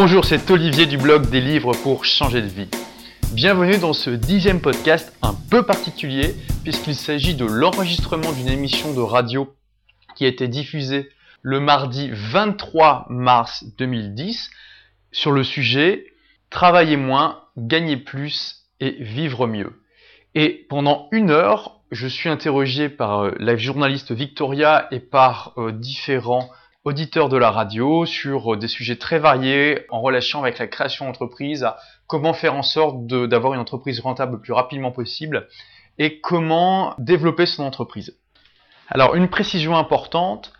Bonjour, c'est Olivier du blog des livres pour changer de vie. Bienvenue dans ce dixième podcast un peu particulier puisqu'il s'agit de l'enregistrement d'une émission de radio qui a été diffusée le mardi 23 mars 2010 sur le sujet Travailler moins, gagner plus et vivre mieux. Et pendant une heure, je suis interrogé par euh, la journaliste Victoria et par euh, différents auditeurs de la radio sur euh, des sujets très variés en relation avec la création d'entreprise, comment faire en sorte d'avoir une entreprise rentable le plus rapidement possible et comment développer son entreprise. Alors une précision importante,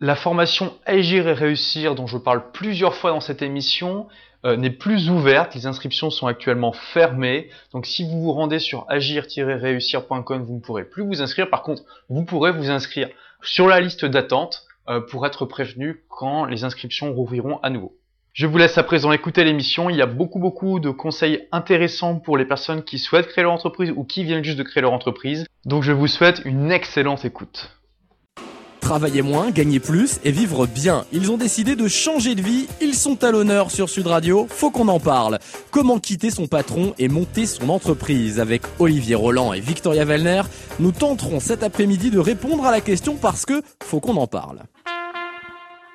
la formation Agir et réussir dont je parle plusieurs fois dans cette émission euh, n'est plus ouverte. Les inscriptions sont actuellement fermées. Donc si vous vous rendez sur agir-réussir.com, vous ne pourrez plus vous inscrire. Par contre, vous pourrez vous inscrire sur la liste d'attente pour être prévenu quand les inscriptions rouvriront à nouveau. Je vous laisse à présent écouter l'émission. Il y a beaucoup beaucoup de conseils intéressants pour les personnes qui souhaitent créer leur entreprise ou qui viennent juste de créer leur entreprise. Donc je vous souhaite une excellente écoute. Travailler moins, gagner plus et vivre bien. Ils ont décidé de changer de vie. Ils sont à l'honneur sur Sud Radio. Faut qu'on en parle. Comment quitter son patron et monter son entreprise Avec Olivier Roland et Victoria Wellner, nous tenterons cet après-midi de répondre à la question parce que faut qu'on en parle.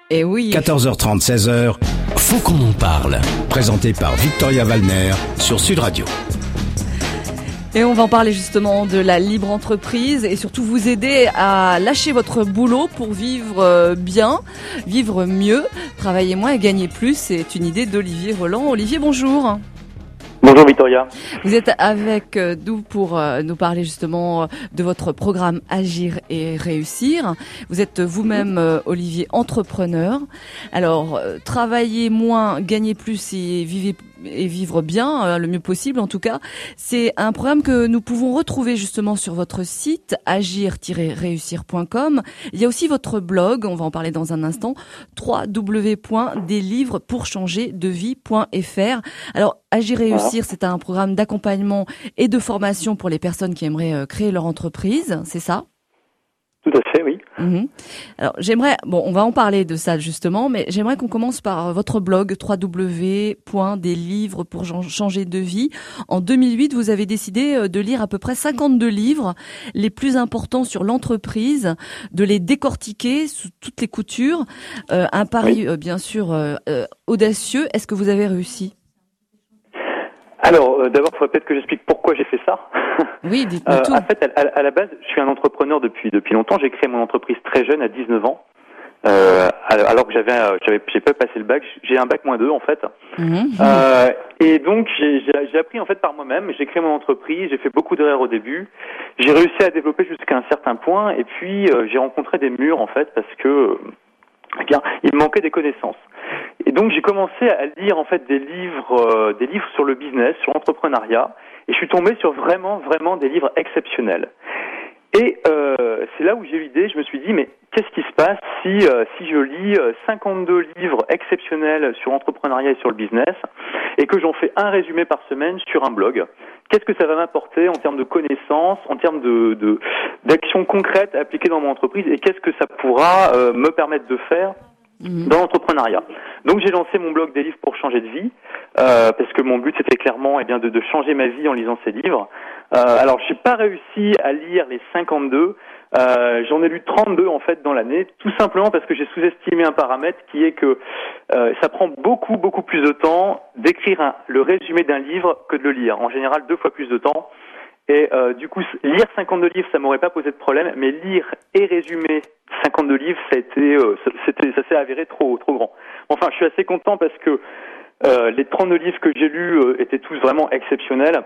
Et eh oui. 14h30, 16h, faut qu'on en parle. Présenté par Victoria Wallner sur Sud Radio. Et on va en parler justement de la libre entreprise et surtout vous aider à lâcher votre boulot pour vivre euh, bien, vivre mieux, travailler moins et gagner plus. C'est une idée d'Olivier Roland. Olivier, bonjour. Bonjour Victoria. Vous êtes avec euh, nous pour euh, nous parler justement de votre programme Agir et réussir. Vous êtes vous-même Olivier entrepreneur. Alors travailler moins, gagner plus et vivre et vivre bien euh, le mieux possible en tout cas. C'est un programme que nous pouvons retrouver justement sur votre site agir-réussir.com. Il y a aussi votre blog, on va en parler dans un instant, www.deslivrespourchangerdevie.fr. Alors Agir réussir, c'est un programme d'accompagnement et de formation pour les personnes qui aimeraient euh, créer leur entreprise, c'est ça? Tout à fait, oui. Mhm. Alors j'aimerais, bon, on va en parler de ça justement, mais j'aimerais qu'on commence par votre blog www.deslivres pour changer de vie. En 2008, vous avez décidé euh, de lire à peu près 52 livres, les plus importants sur l'entreprise, de les décortiquer sous toutes les coutures. Euh, un pari, euh, bien sûr, audacieux. Est-ce que vous avez réussi? Alors, euh, d'abord, il faudrait peut-être que j'explique pourquoi j'ai fait ça. Oui, dites-moi euh, tout. En fait, à, la base, je suis un entrepreneur depuis depuis longtemps. J'ai créé mon entreprise très jeune, à 19 ans. Euh, alors que j'avais, j'avais, j'ai pas passé le bac. J'ai un bac moins 2 en fait. Euh, et donc j'ai, j'ai appris en fait par moi-même. J'ai créé mon entreprise. J'ai fait beaucoup d'erreurs au début. J'ai réussi à développer jusqu'à un certain point. Et puis euh, j'ai rencontré des murs en fait parce que eh bien, il manquait des connaissances. Et donc j'ai commencé à lire en fait des livres, euh, des livres sur le business, sur l'entrepreneuriat, et je suis tombé sur vraiment, vraiment des livres exceptionnels. Et euh, c'est là où j'ai eu l'idée, je me suis dit, mais qu'est-ce qui se passe si, euh, si je lis 52 euh, livres exceptionnels sur l'entrepreneuriat et sur le business, et que j'en fais un résumé par semaine sur un blog? Qu'est-ce que ça va m'apporter en termes de connaissances, en termes de d'actions concrètes appliquées dans mon entreprise, et qu'est-ce que ça pourra me permettre de faire Mhm. dans l'entrepreneuriat? Donc j'ai lancé mon blog des livres pour changer de vie, euh, parce que mon but c'était clairement eh bien, de, de, changer ma vie en lisant ces livres. Euh, alors j'ai pas réussi à lire les 52, euh, j'en ai lu 32 en fait dans l'année, tout simplement parce que j'ai sous-estimé un paramètre qui est que euh, ça prend beaucoup beaucoup plus de temps d'écrire le résumé d'un livre que de le lire. En général deux fois plus de temps. Et euh, du coup, lire 52 livres, ça m'aurait pas posé de problème, mais lire et résumer 52 livres, ça a été, euh, ça s'est avéré trop, trop grand. Enfin, je suis assez content parce que euh, les 32 livres que j'ai lus étaient tous vraiment exceptionnels.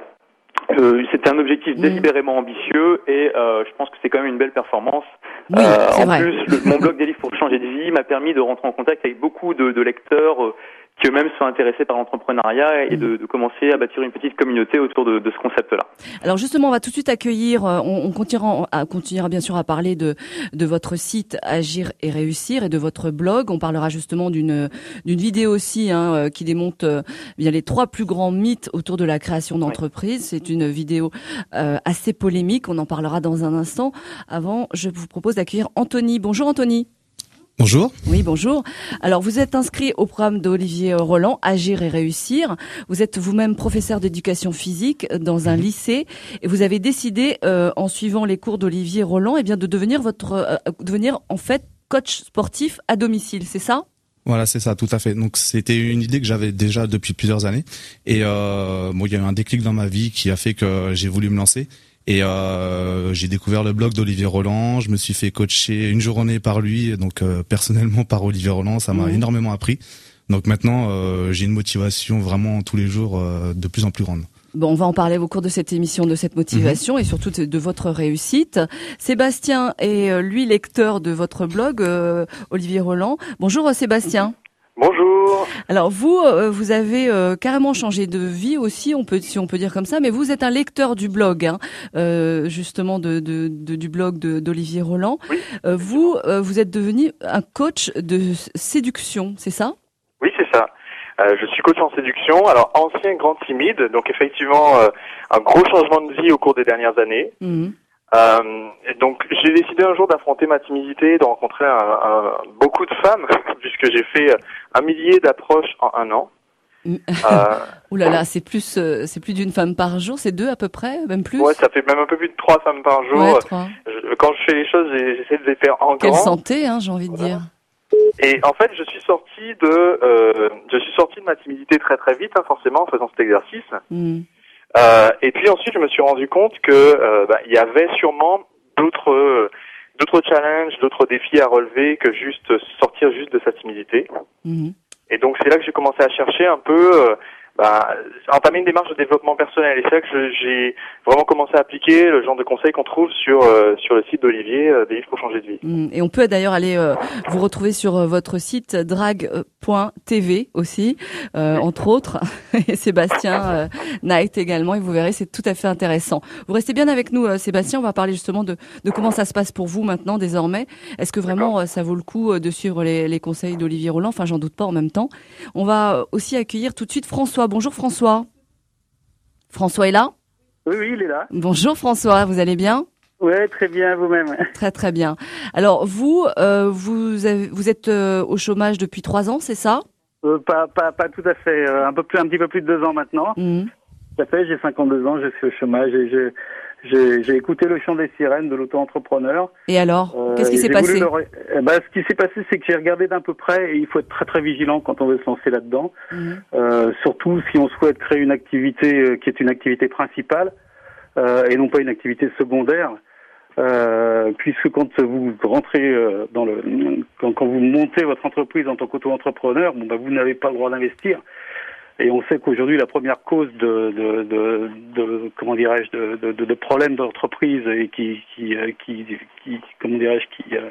Euh, c'était un objectif délibérément ambitieux et je pense que c'est quand même une belle performance. Oui, en vrai. plus, mon blog des livres pour changer de vie m'a permis de rentrer en contact avec beaucoup de, de lecteurs qui eux-mêmes sont intéressés par l'entrepreneuriat et de, de, commencer à bâtir une petite communauté autour de, de ce concept-là. Alors justement, on va tout de suite accueillir, euh, on, on continuera, à, continuera bien sûr à parler de, de votre site Agir et réussir et de votre blog. On parlera justement d'une d'une vidéo aussi hein, euh, qui démonte euh, bien les trois plus grands mythes autour de la création d'entreprise. C'est une vidéo euh, assez polémique. On en parlera dans un instant. Avant, je vous propose d'accueillir Anthony. Bonjour Anthony. Bonjour. Oui, bonjour. Alors, vous êtes inscrit au programme d'Olivier Roland, Agir et réussir. Vous êtes vous-même professeur d'éducation physique dans un mhm. lycée et vous avez décidé, euh, en suivant les cours d'Olivier Roland, eh bien, de devenir votre, euh, devenir en fait coach sportif à domicile. C'est ça? Voilà, c'est ça, tout à fait. Donc c'était une idée que j'avais déjà depuis plusieurs années. Et euh, bon, il y a eu un déclic dans ma vie qui a fait que j'ai voulu me lancer. Et euh, j'ai découvert le blog d'Olivier Roland. Je me suis fait coacher une journée par lui, donc euh, personnellement par Olivier Roland. Ça m'a énormément appris. Donc maintenant, euh, j'ai une motivation vraiment tous les jours euh, de plus en plus grande. Bon, on va en parler au cours de cette émission de cette motivation mhm. et surtout de, votre réussite. Sébastien est euh, lui lecteur de votre blog, euh, Olivier Roland. Bonjour Sébastien. Bonjour. Alors vous, euh, vous avez carrément changé de vie aussi, on peut, si on peut dire comme ça, mais vous êtes un lecteur du blog, hein, justement de, de, du blog d'Olivier Roland. vous, vous êtes devenu un coach de séduction, c'est ça? Oui, c'est ça. Euh, je suis coach en séduction, alors ancien grand timide, donc effectivement euh, un gros changement de vie au cours des dernières années. Mhm. Euh, et donc j'ai décidé un jour d'affronter ma timidité, de rencontrer un, un, beaucoup de femmes, puisque j'ai fait un millier d'approches en un an. Mm. Euh, Ouh là là, c'est plus, euh, c'est plus d'une femme par jour, c'est deux à peu près, même plus? Ouais, ça fait même un peu plus de trois femmes par jour. Ouais, trois. quand je fais les choses, j'essaie de les faire en Quelle santé, hein, j'ai envie de dire. Et en fait, je suis sorti de, euh, je suis sorti de ma timidité très très vite, hein, forcément, en faisant cet exercice. Mm. Euh, et puis ensuite, je me suis rendu compte que euh, bah, il y avait sûrement d'autres, d'autres challenges, d'autres défis à relever que juste sortir juste de sa timidité. Mm. Et donc c'est là que j'ai commencé à chercher un peu euh, bah, entamer une démarche de développement personnel. Et c'est là que j'ai vraiment commencé à appliquer le genre de conseils qu'on trouve sur euh, sur le site d'Olivier, euh, des livres pour changer de vie. Mm. Et on peut d'ailleurs aller euh, vous retrouver sur votre site drag.tv aussi, entre autres, et Sébastien Knight également. Et vous verrez, c'est tout à fait intéressant. Vous restez bien avec nous, Sébastien. On va parler justement de, de comment ça se passe pour vous maintenant, désormais. Est-ce que vraiment ça vaut le coup de suivre les, les conseils d'Olivier Roland? Enfin, j'en doute pas en même temps. On va aussi accueillir tout de suite François Bonjour François. François est là Oui, oui, il est là. Bonjour François, vous allez bien Oui, très bien, vous-même. Très très bien. Alors vous, euh, vous, vous êtes euh, au chômage depuis trois ans, c'est ça euh, pas, pas, pas tout à fait, un, peu plus, un petit peu plus de deux ans maintenant. Mmh. Tout à fait, j'ai 52 ans, je suis au chômage et je, j'ai écouté le chant des sirènes de l'auto-entrepreneur. Et alors Qu'est-ce qui s'est passé eh ben, Ce qui s'est passé, c'est que j'ai regardé d'un peu près et il faut être très très vigilant quand on veut se lancer là-dedans. Euh, surtout si on souhaite créer une activité euh, qui est une activité principale euh, et non pas une activité secondaire. Euh, puisque quand vous rentrez euh, dans le quand, quand, vous montez votre entreprise en tant qu'auto-entrepreneur, bon, bah, vous n'avez pas le droit d'investir. Et on sait qu'aujourd'hui, la première cause de, de, de, de comment dirais-je, de, de, de, problèmes d'entreprise et qui, qui, euh, qui, qui comment dirais-je, qui, euh,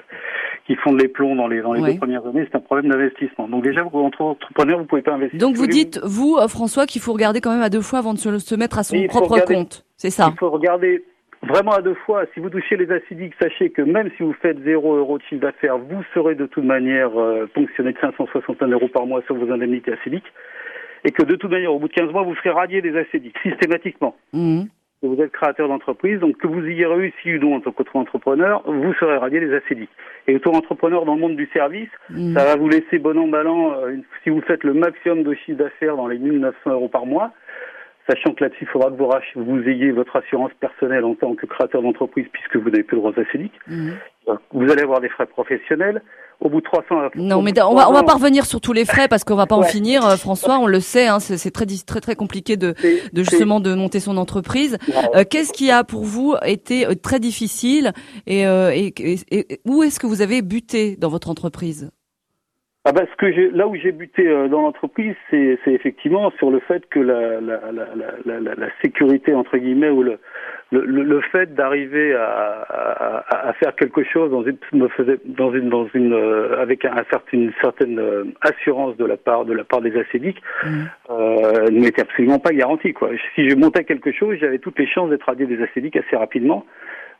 qui fondent les plombs dans les, dans les deux premières années, c'est un problème d'investissement. Donc déjà, vous, entre entrepreneur, vous pouvez pas investir. Donc vous dites, vous, euh, François, qu'il faut regarder quand même à deux fois avant de se, se mettre à son propre compte. C'est ça. Il faut regarder vraiment à deux fois. Si vous touchez les acidiques, sachez que même si vous faites 0 euros de chiffre d'affaires, vous serez de toute manière ponctionné de 561 euros par mois sur vos indemnités acidiques et que de toute manière, au bout de 15 mois, vous ferez radier des acédiques, systématiquement. Mmh. Vous êtes créateur d'entreprise, donc que vous ayez réussi ou non en tant qu'auto-entrepreneur, vous serez radié des acédiques. Et auto-entrepreneur dans le monde du service, mmh. ça va vous laisser bon an, mal an, euh, si vous faites le maximum de chiffre d'affaires dans les 1900 euros par mois, sachant que là-dessus, il faudra que vous, vous, ayez votre assurance personnelle en tant que créateur d'entreprise puisque vous n'avez plus de droits acédiques. Mmh. Vous allez avoir des frais professionnels au bout de 300 Non, mais on va on va pas revenir sur tous les frais parce qu'on va pas en finir, euh, François. On le sait, hein, c'est très très très compliqué de, de justement de monter son entreprise. Euh, qu'est-ce qui a pour vous été euh, très difficile et, et, et, où est-ce que vous avez buté dans votre entreprise? Ah ben, ce que j'ai, là où j'ai buté dans l'entreprise, c'est, effectivement sur le fait que la, la, la, la, la sécurité entre guillemets ou le, le, le, fait d'arriver à, à, à, faire quelque chose dans une, me faisait, dans une, dans une, euh, avec un, une certaine euh, assurance de la part de la part des acédiques, mmh. euh, n'était absolument pas garanti. Quoi. Si je montais quelque chose, j'avais toutes les chances d'être radié des acédiques assez rapidement.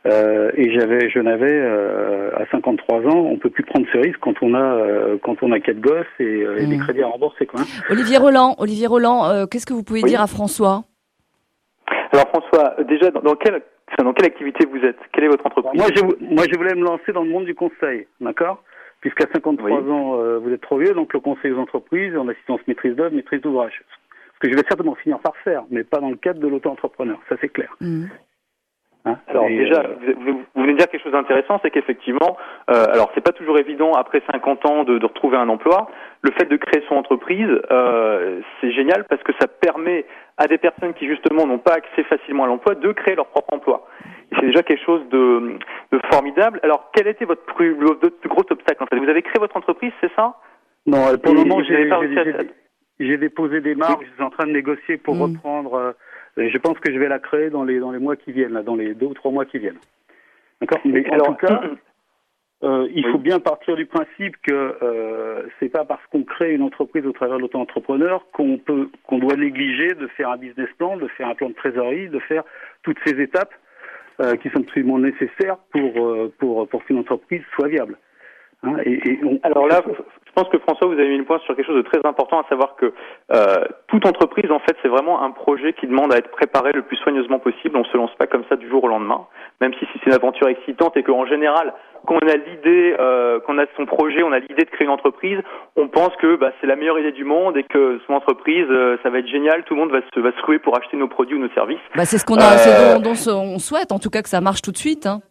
Euh, et j'avais, je n'avais euh, à 53 ans, on peut plus prendre ce risque quand on a euh, quand on a quatre gosses et, et des mmh. crédits à rembourser. Quoi. Olivier Roland, Olivier Roland, qu'est-ce que vous pouvez dire à François? Alors François, déjà, dans, quelle, dans quelle activité vous êtes? Quelle est votre entreprise? Moi je, moi, je voulais me lancer dans le monde du conseil, d'accord? Puisqu'à 53 ans, euh, vous êtes trop vieux, donc le conseil aux entreprises en assistance maîtrise d'œuvre, maîtrise d'ouvrage. Ce que je vais certainement finir par faire, mais pas dans le cadre de l'auto-entrepreneur, ça c'est clair. Mmh. Hein alors déjà, euh, vous, venez de dire quelque chose d'intéressant, c'est qu'effectivement, euh, alors c'est pas toujours évident après 50 ans de, de, retrouver un emploi. Le fait de créer son entreprise, euh, c'est génial parce que ça permet à des personnes qui justement n'ont pas accès facilement à l'emploi de créer leur propre emploi. C'est déjà quelque chose de, de, formidable. Alors quel était votre plus, votre plus gros obstacle en fait? Vous avez créé votre entreprise, c'est ça? Non, pour le moment, j'ai déposé des marques, je suis en train de négocier pour mmh. reprendre je pense que je vais la créer dans les dans les mois qui viennent, là, dans les deux ou trois mois qui viennent. D'accord. Mais en tout cas, euh, il faut bien partir du principe que euh, c'est pas parce qu'on crée une entreprise au travers de l'auto-entrepreneur qu'on peut qu'on doit négliger de faire un business plan, de faire un plan de trésorerie, de faire toutes ces étapes euh, qui sont absolument nécessaires pour euh, pour pour qu'une entreprise soit viable. Hein, et, Alors là, pense que François, vous avez mis le point sur quelque chose de très important, à savoir que euh, toute entreprise, en fait, c'est vraiment un projet qui demande à être préparé le plus soigneusement possible. On se lance pas comme ça du jour au lendemain, même si c'est une aventure excitante et qu'en général, quand on a l'idée, euh, qu'on a son projet, on a l'idée de créer une entreprise, on pense que bah, c'est la meilleure idée du monde et que son entreprise, euh, ça va être génial, tout le monde va se, va se pour acheter nos produits ou nos services. Bah, c'est ce qu'on a, euh... dont, on souhaite, en tout cas que ça marche tout de suite. Hein.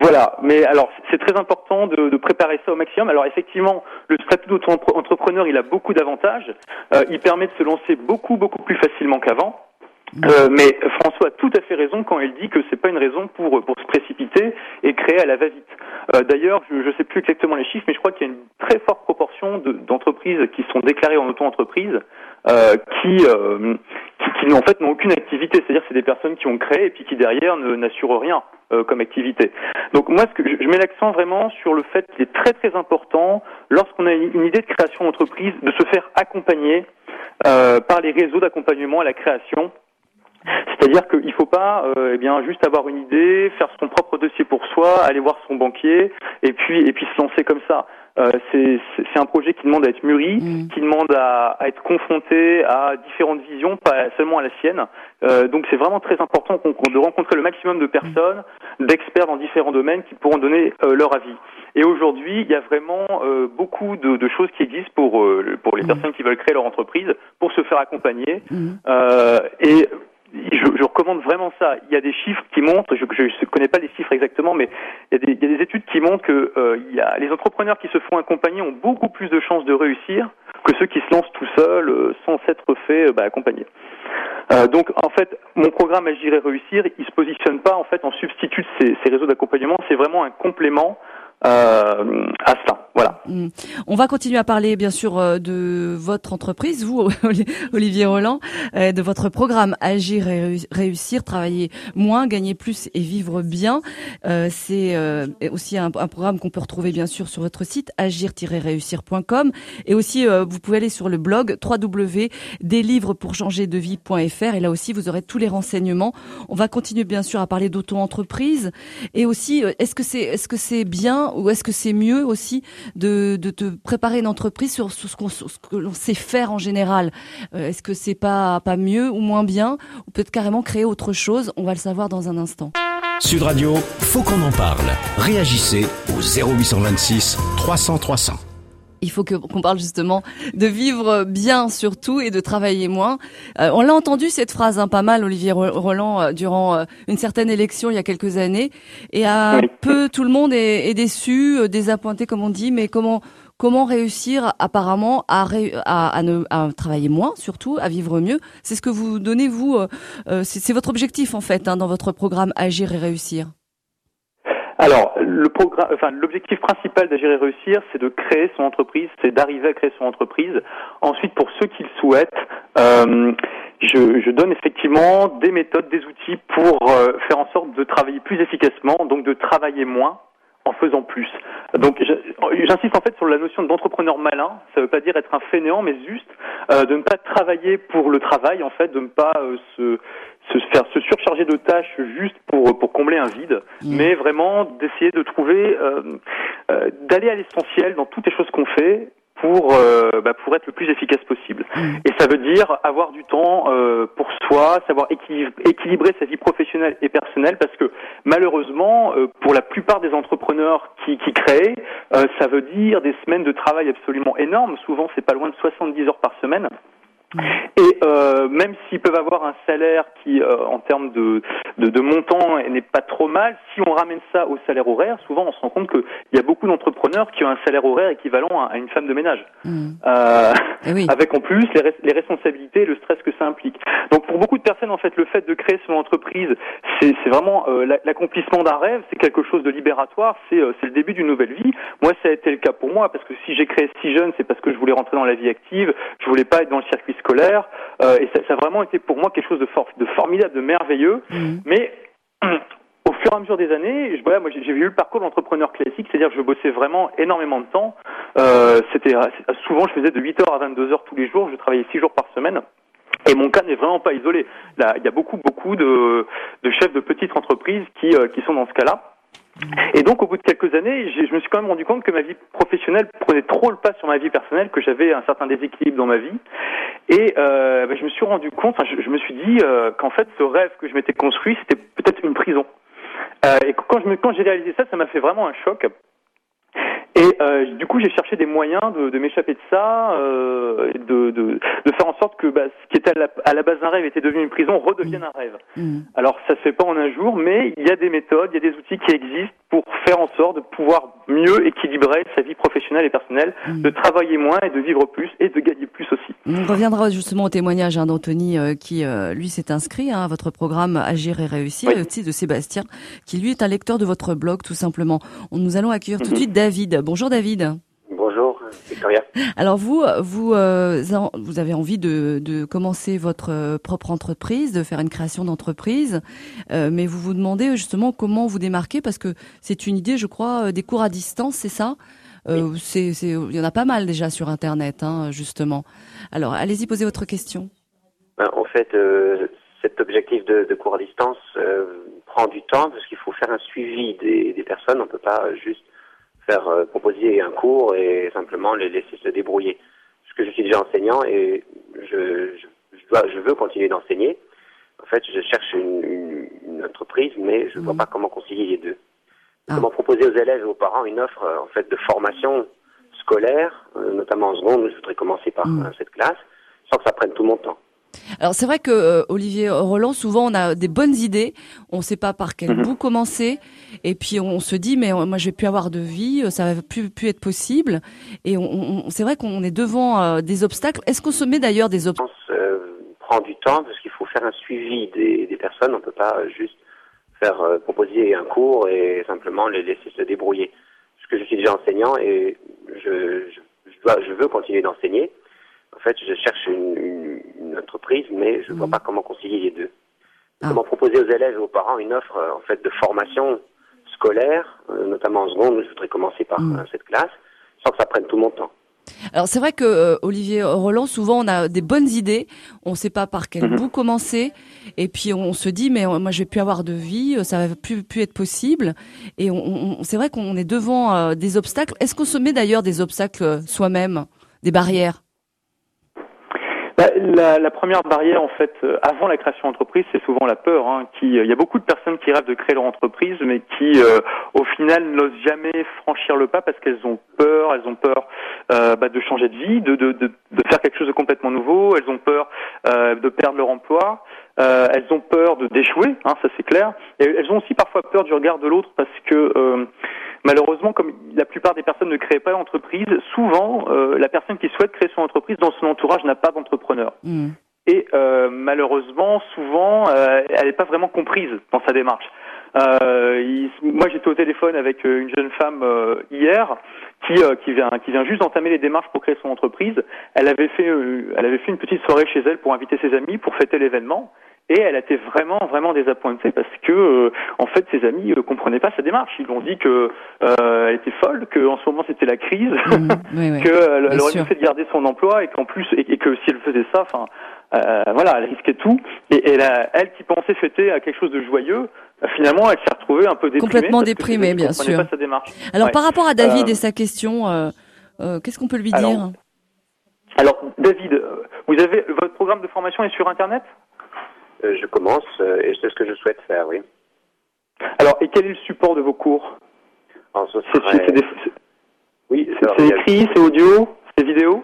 Voilà, mais alors c'est très important de, de, préparer ça au maximum. Alors effectivement, le statut d'auto-entrepreneur, il a beaucoup d'avantages. Euh, il permet de se lancer beaucoup beaucoup plus facilement qu'avant. Euh, mais François a tout à fait raison quand il dit que c'est pas une raison pour pour se précipiter et créer à la va-vite. Euh, D'ailleurs, je ne sais plus exactement les chiffres, mais je crois qu'il y a une très forte proportion d'entreprises qui sont déclarées en auto-entreprise euh, qui, euh, qui, qui en fait n'ont aucune activité. C'est-à-dire c'est des personnes qui ont créé et puis qui derrière n'assurent rien euh, comme activité. Donc moi, ce que je, je mets l'accent vraiment sur le fait qu'il est très très important lorsqu'on a une idée de création d'entreprise de se faire accompagner euh, par les réseaux d'accompagnement à la création c'est-à-dire qu'il ne faut pas euh, eh bien juste avoir une idée, faire son propre dossier pour soi, aller voir son banquier et puis et puis se lancer comme ça. Euh, c'est un projet qui demande à être mûri, mm. qui demande à, à, être confronté à différentes visions, pas seulement à la sienne. Euh, donc c'est vraiment très important de rencontrer le maximum de personnes, d'experts dans différents domaines qui pourront donner euh, leur avis. Et aujourd'hui, il y a vraiment euh, beaucoup de, de, choses qui existent pour euh, pour les mm. personnes qui veulent créer leur entreprise, pour se faire accompagner. Mm. et je, je, recommande vraiment ça. Il y a des chiffres qui montrent, je ne connais pas les chiffres exactement, mais il y a des, il y a des études qui montrent que euh, il y a, les entrepreneurs qui se font accompagner ont beaucoup plus de chances de réussir que ceux qui se lancent tout seuls euh, sans s'être fait euh, bah, accompagner. Euh, donc en fait, mon programme Agir et réussir, il se positionne pas en fait en substitut de ces, ces réseaux d'accompagnement, c'est vraiment un complément euh, à. Voilà. Mm. On va continuer à parler bien sûr euh, de votre entreprise, vous Olivier Roland, euh, de votre programme Agir et réussir, travailler moins, gagner plus et vivre bien. C'est aussi un, programme qu'on peut retrouver bien sûr sur votre site agir-réussir.com et aussi vous pouvez aller sur le blog www.deslivrespourchangerdevie.fr et là aussi vous aurez tous les renseignements. On va continuer bien sûr à parler d'auto-entreprise et aussi est-ce que c'est est-ce que c'est bien ou est-ce que c'est mieux aussi de, de te préparer une entreprise sur, ce que l'on sait faire en général? Euh, Est-ce que c'est pas pas mieux ou moins bien? Ou peut-être carrément créer autre chose? On va le savoir dans un instant. Sud Radio, faut qu'on en parle. Réagissez au 0826 300 300 il faut qu'on parle justement de vivre bien surtout et de travailler moins. Euh, on l'a entendu cette phrase hein, pas mal, Olivier Roland, euh, durant euh, une certaine élection il y a quelques années. Et un peu tout le monde est, est, déçu, désappointé comme on dit, mais comment comment réussir apparemment à, à, à, ne, à travailler moins, surtout à vivre mieux? C'est ce que vous donnez vous. c'est votre objectif en fait hein, dans votre programme Agir et réussir. Alors, le programme, enfin, l'objectif principal d'Agir et réussir, c'est de créer son entreprise, c'est d'arriver à créer son entreprise. Ensuite, pour ceux qui le souhaitent, euh, je, donne effectivement des méthodes, des outils pour euh, faire en sorte de travailler plus efficacement, donc de travailler moins en faisant plus. Donc j'insiste en fait sur la notion d'entrepreneur malin. Ça ne veut pas dire être un fainéant, mais juste euh, de ne pas travailler pour le travail, en fait, de ne pas se, se faire se surcharger de tâches juste pour pour combler un vide, mmh. mais vraiment d'essayer de trouver, euh, euh d'aller à l'essentiel dans toutes les choses qu'on fait pour euh, bah, pour être le plus efficace possible. Mm. Et ça veut dire avoir du temps euh, pour soi, savoir équilibrer sa vie professionnelle et personnelle, parce que malheureusement, euh, pour la plupart des entrepreneurs qui, qui créent, ça veut dire des semaines de travail absolument énormes. Souvent, c'est pas loin de 70 heures par semaine. Et euh, même s'ils peuvent avoir un salaire qui, euh, en termes de, de, de montant, n'est pas trop mal, si on ramène ça au salaire horaire, souvent on se rend compte qu'il y a beaucoup d'entrepreneurs qui ont un salaire horaire équivalent à, une femme de ménage, mmh. euh, eh avec en plus les, les, responsabilités et le stress que ça implique. Donc pour beaucoup de personnes, en fait, le fait de créer son entreprise, c'est vraiment euh, l'accomplissement d'un rêve, c'est quelque chose de libératoire, euh, c'est le début d'une nouvelle vie. Moi, ça a été le cas pour moi, parce que si j'ai créé si jeune, c'est parce que je voulais rentrer dans la vie active, je voulais pas être dans le circuit scolaire, euh, et ça, ça, a vraiment été pour moi quelque chose de, de formidable, de merveilleux. Mhm. Mais au fur et à mesure des années, je, voilà, moi j'ai vu le parcours de l'entrepreneur classique, c'est-à-dire que je bossais vraiment énormément de temps. Euh, c'était souvent je faisais de 8h à 22h tous les jours, je travaillais 6 jours par semaine. Et mon cas n'est vraiment pas isolé. Là, il y a beaucoup, beaucoup de, de chefs de petites entreprises qui, euh, qui sont dans ce cas-là. Et donc, au bout de quelques années, je me suis quand même rendu compte que ma vie professionnelle prenait trop le pas sur ma vie personnelle, que j'avais un certain déséquilibre dans ma vie. Et euh, ben, je me suis rendu compte, enfin, je, me suis dit euh, qu'en fait, ce rêve que je m'étais construit, c'était peut-être une prison. Euh, et quand, je quand j'ai réalisé ça, ça m'a fait vraiment un choc. Euh, du coup, j'ai cherché des moyens de, de m'échapper de ça, euh, de, de, de, faire en sorte que bah, ce qui était à la, à la base d'un rêve était devenu une prison redevienne un rêve. Mmh. Alors, ça se fait pas en un jour, mais il y a des méthodes, il y a des outils qui existent pour faire en sorte de pouvoir mieux équilibrer sa vie professionnelle et personnelle, mmh. de travailler moins et de vivre plus et de gagner plus aussi. On reviendra justement au témoignage hein, d'Anthony euh, qui, euh, lui, s'est inscrit hein, à votre programme Agir et réussir, et aussi de Sébastien, qui, lui, est un lecteur de votre blog, tout simplement. Nous allons accueillir tout de mmh. suite David. Bonjour David. Bonjour Victoria. Alors vous, vous, euh, vous avez envie de, de, commencer votre euh, propre entreprise, de faire une création d'entreprise, euh, mais vous vous demandez justement comment vous démarquer parce que c'est une idée, je crois, des cours à distance, c'est ça? C'est, il y en a pas mal déjà sur Internet, hein, justement. Alors, allez-y, posez votre question. Ben, en fait, cet objectif de, de, cours à distance prend du temps parce qu'il faut faire un suivi des, des personnes. On peut pas juste faire euh, proposer un cours et simplement les laisser se débrouiller. Parce que je suis déjà enseignant et je, je, dois, je veux continuer d'enseigner. En fait, je cherche une, une, entreprise, mais je ne vois mhm. pas comment concilier les deux. Ah. Comment proposer aux élèves et aux parents une offre en fait de formation scolaire, euh, notamment en seconde. Je voudrais commencer par mhm. cette classe, sans que ça prenne tout mon temps. Alors c'est vrai que euh, Olivier Roland, souvent on a des bonnes idées, on ne sait pas par quel mhm. bout commencer, et puis on se dit mais euh, moi je vais plus avoir de vie, euh, ça va plus plus être possible, et on, c'est vrai qu'on est devant des obstacles. Est-ce qu'on se met d'ailleurs des obstacles Prend du temps parce qu'il faut faire un suivi des, des personnes, on peut pas juste faire proposer un cours et simplement les laisser se débrouiller. Parce que je suis déjà enseignant et je, je, je, dois, je veux continuer d'enseigner. En fait, je cherche une, une, entreprise, mais je ne vois mhm. pas comment concilier les deux. Ah. Comment proposer aux élèves et aux parents une offre euh, en fait de formation scolaire, euh, notamment en seconde. Je voudrais commencer par mhm. euh, cette classe, sans que ça prenne tout mon temps. Alors c'est vrai que Olivier Roland, souvent on a des bonnes idées, on ne sait pas par quel mhm. bout commencer, et puis on, se dit mais moi je vais plus avoir de vie, ça va plus plus être possible, et on, c'est vrai qu'on est devant des obstacles. Est-ce qu'on se met d'ailleurs des obstacles soi-même, des barrières? Bah, la, la, première barrière, en fait, euh, avant la création d'entreprise, c'est souvent la peur. Hein, qui, euh, il y a beaucoup de personnes qui rêvent de créer leur entreprise, mais qui, euh, au final, n'osent jamais franchir le pas parce qu'elles ont peur. Elles ont peur bah, de changer de vie, de, de, de, de, faire quelque chose de complètement nouveau. Elles ont peur de perdre leur emploi. elles ont peur de d'échouer, hein, ça c'est clair. Et elles ont aussi parfois peur du regard de l'autre parce que Malheureusement, comme la plupart des personnes ne créent pas d'entreprise, souvent euh, la personne qui souhaite créer son entreprise dans son entourage n'a pas d'entrepreneur. Mm. Et euh, malheureusement, souvent, euh, elle n'est pas vraiment comprise dans sa démarche. Euh, moi, j'étais au téléphone avec une jeune femme hier qui, qui vient qui vient juste d'entamer les démarches pour créer son entreprise. Elle avait fait elle avait fait une petite soirée chez elle pour inviter ses amis pour fêter l'événement. Et elle a été vraiment, vraiment désappointée parce que, euh, en fait, ses amis ne comprenaient pas sa démarche. Ils lui ont dit que euh, elle était folle, qu'en ce moment c'était la crise, mmh, qu'elle aurait mieux fait de garder son emploi et qu'en plus, et, que si elle faisait ça, enfin, euh, voilà, elle risquait tout. Et, elle, elle qui pensait fêter à quelque chose de joyeux, bah, finalement, elle s'est retrouvée un peu déprimée. Complètement déprimée, bien sûr. Pas sa démarche. Alors, par rapport à David et sa question Qu'est-ce qu'on peut lui dire? Alors, David, vous avez votre programme de formation est sur Internet? Je commence et c'est ce que je souhaite faire, oui. Alors, et quel est le support de vos cours c'est, Oui, c'est écrit, c'est audio, c'est vidéo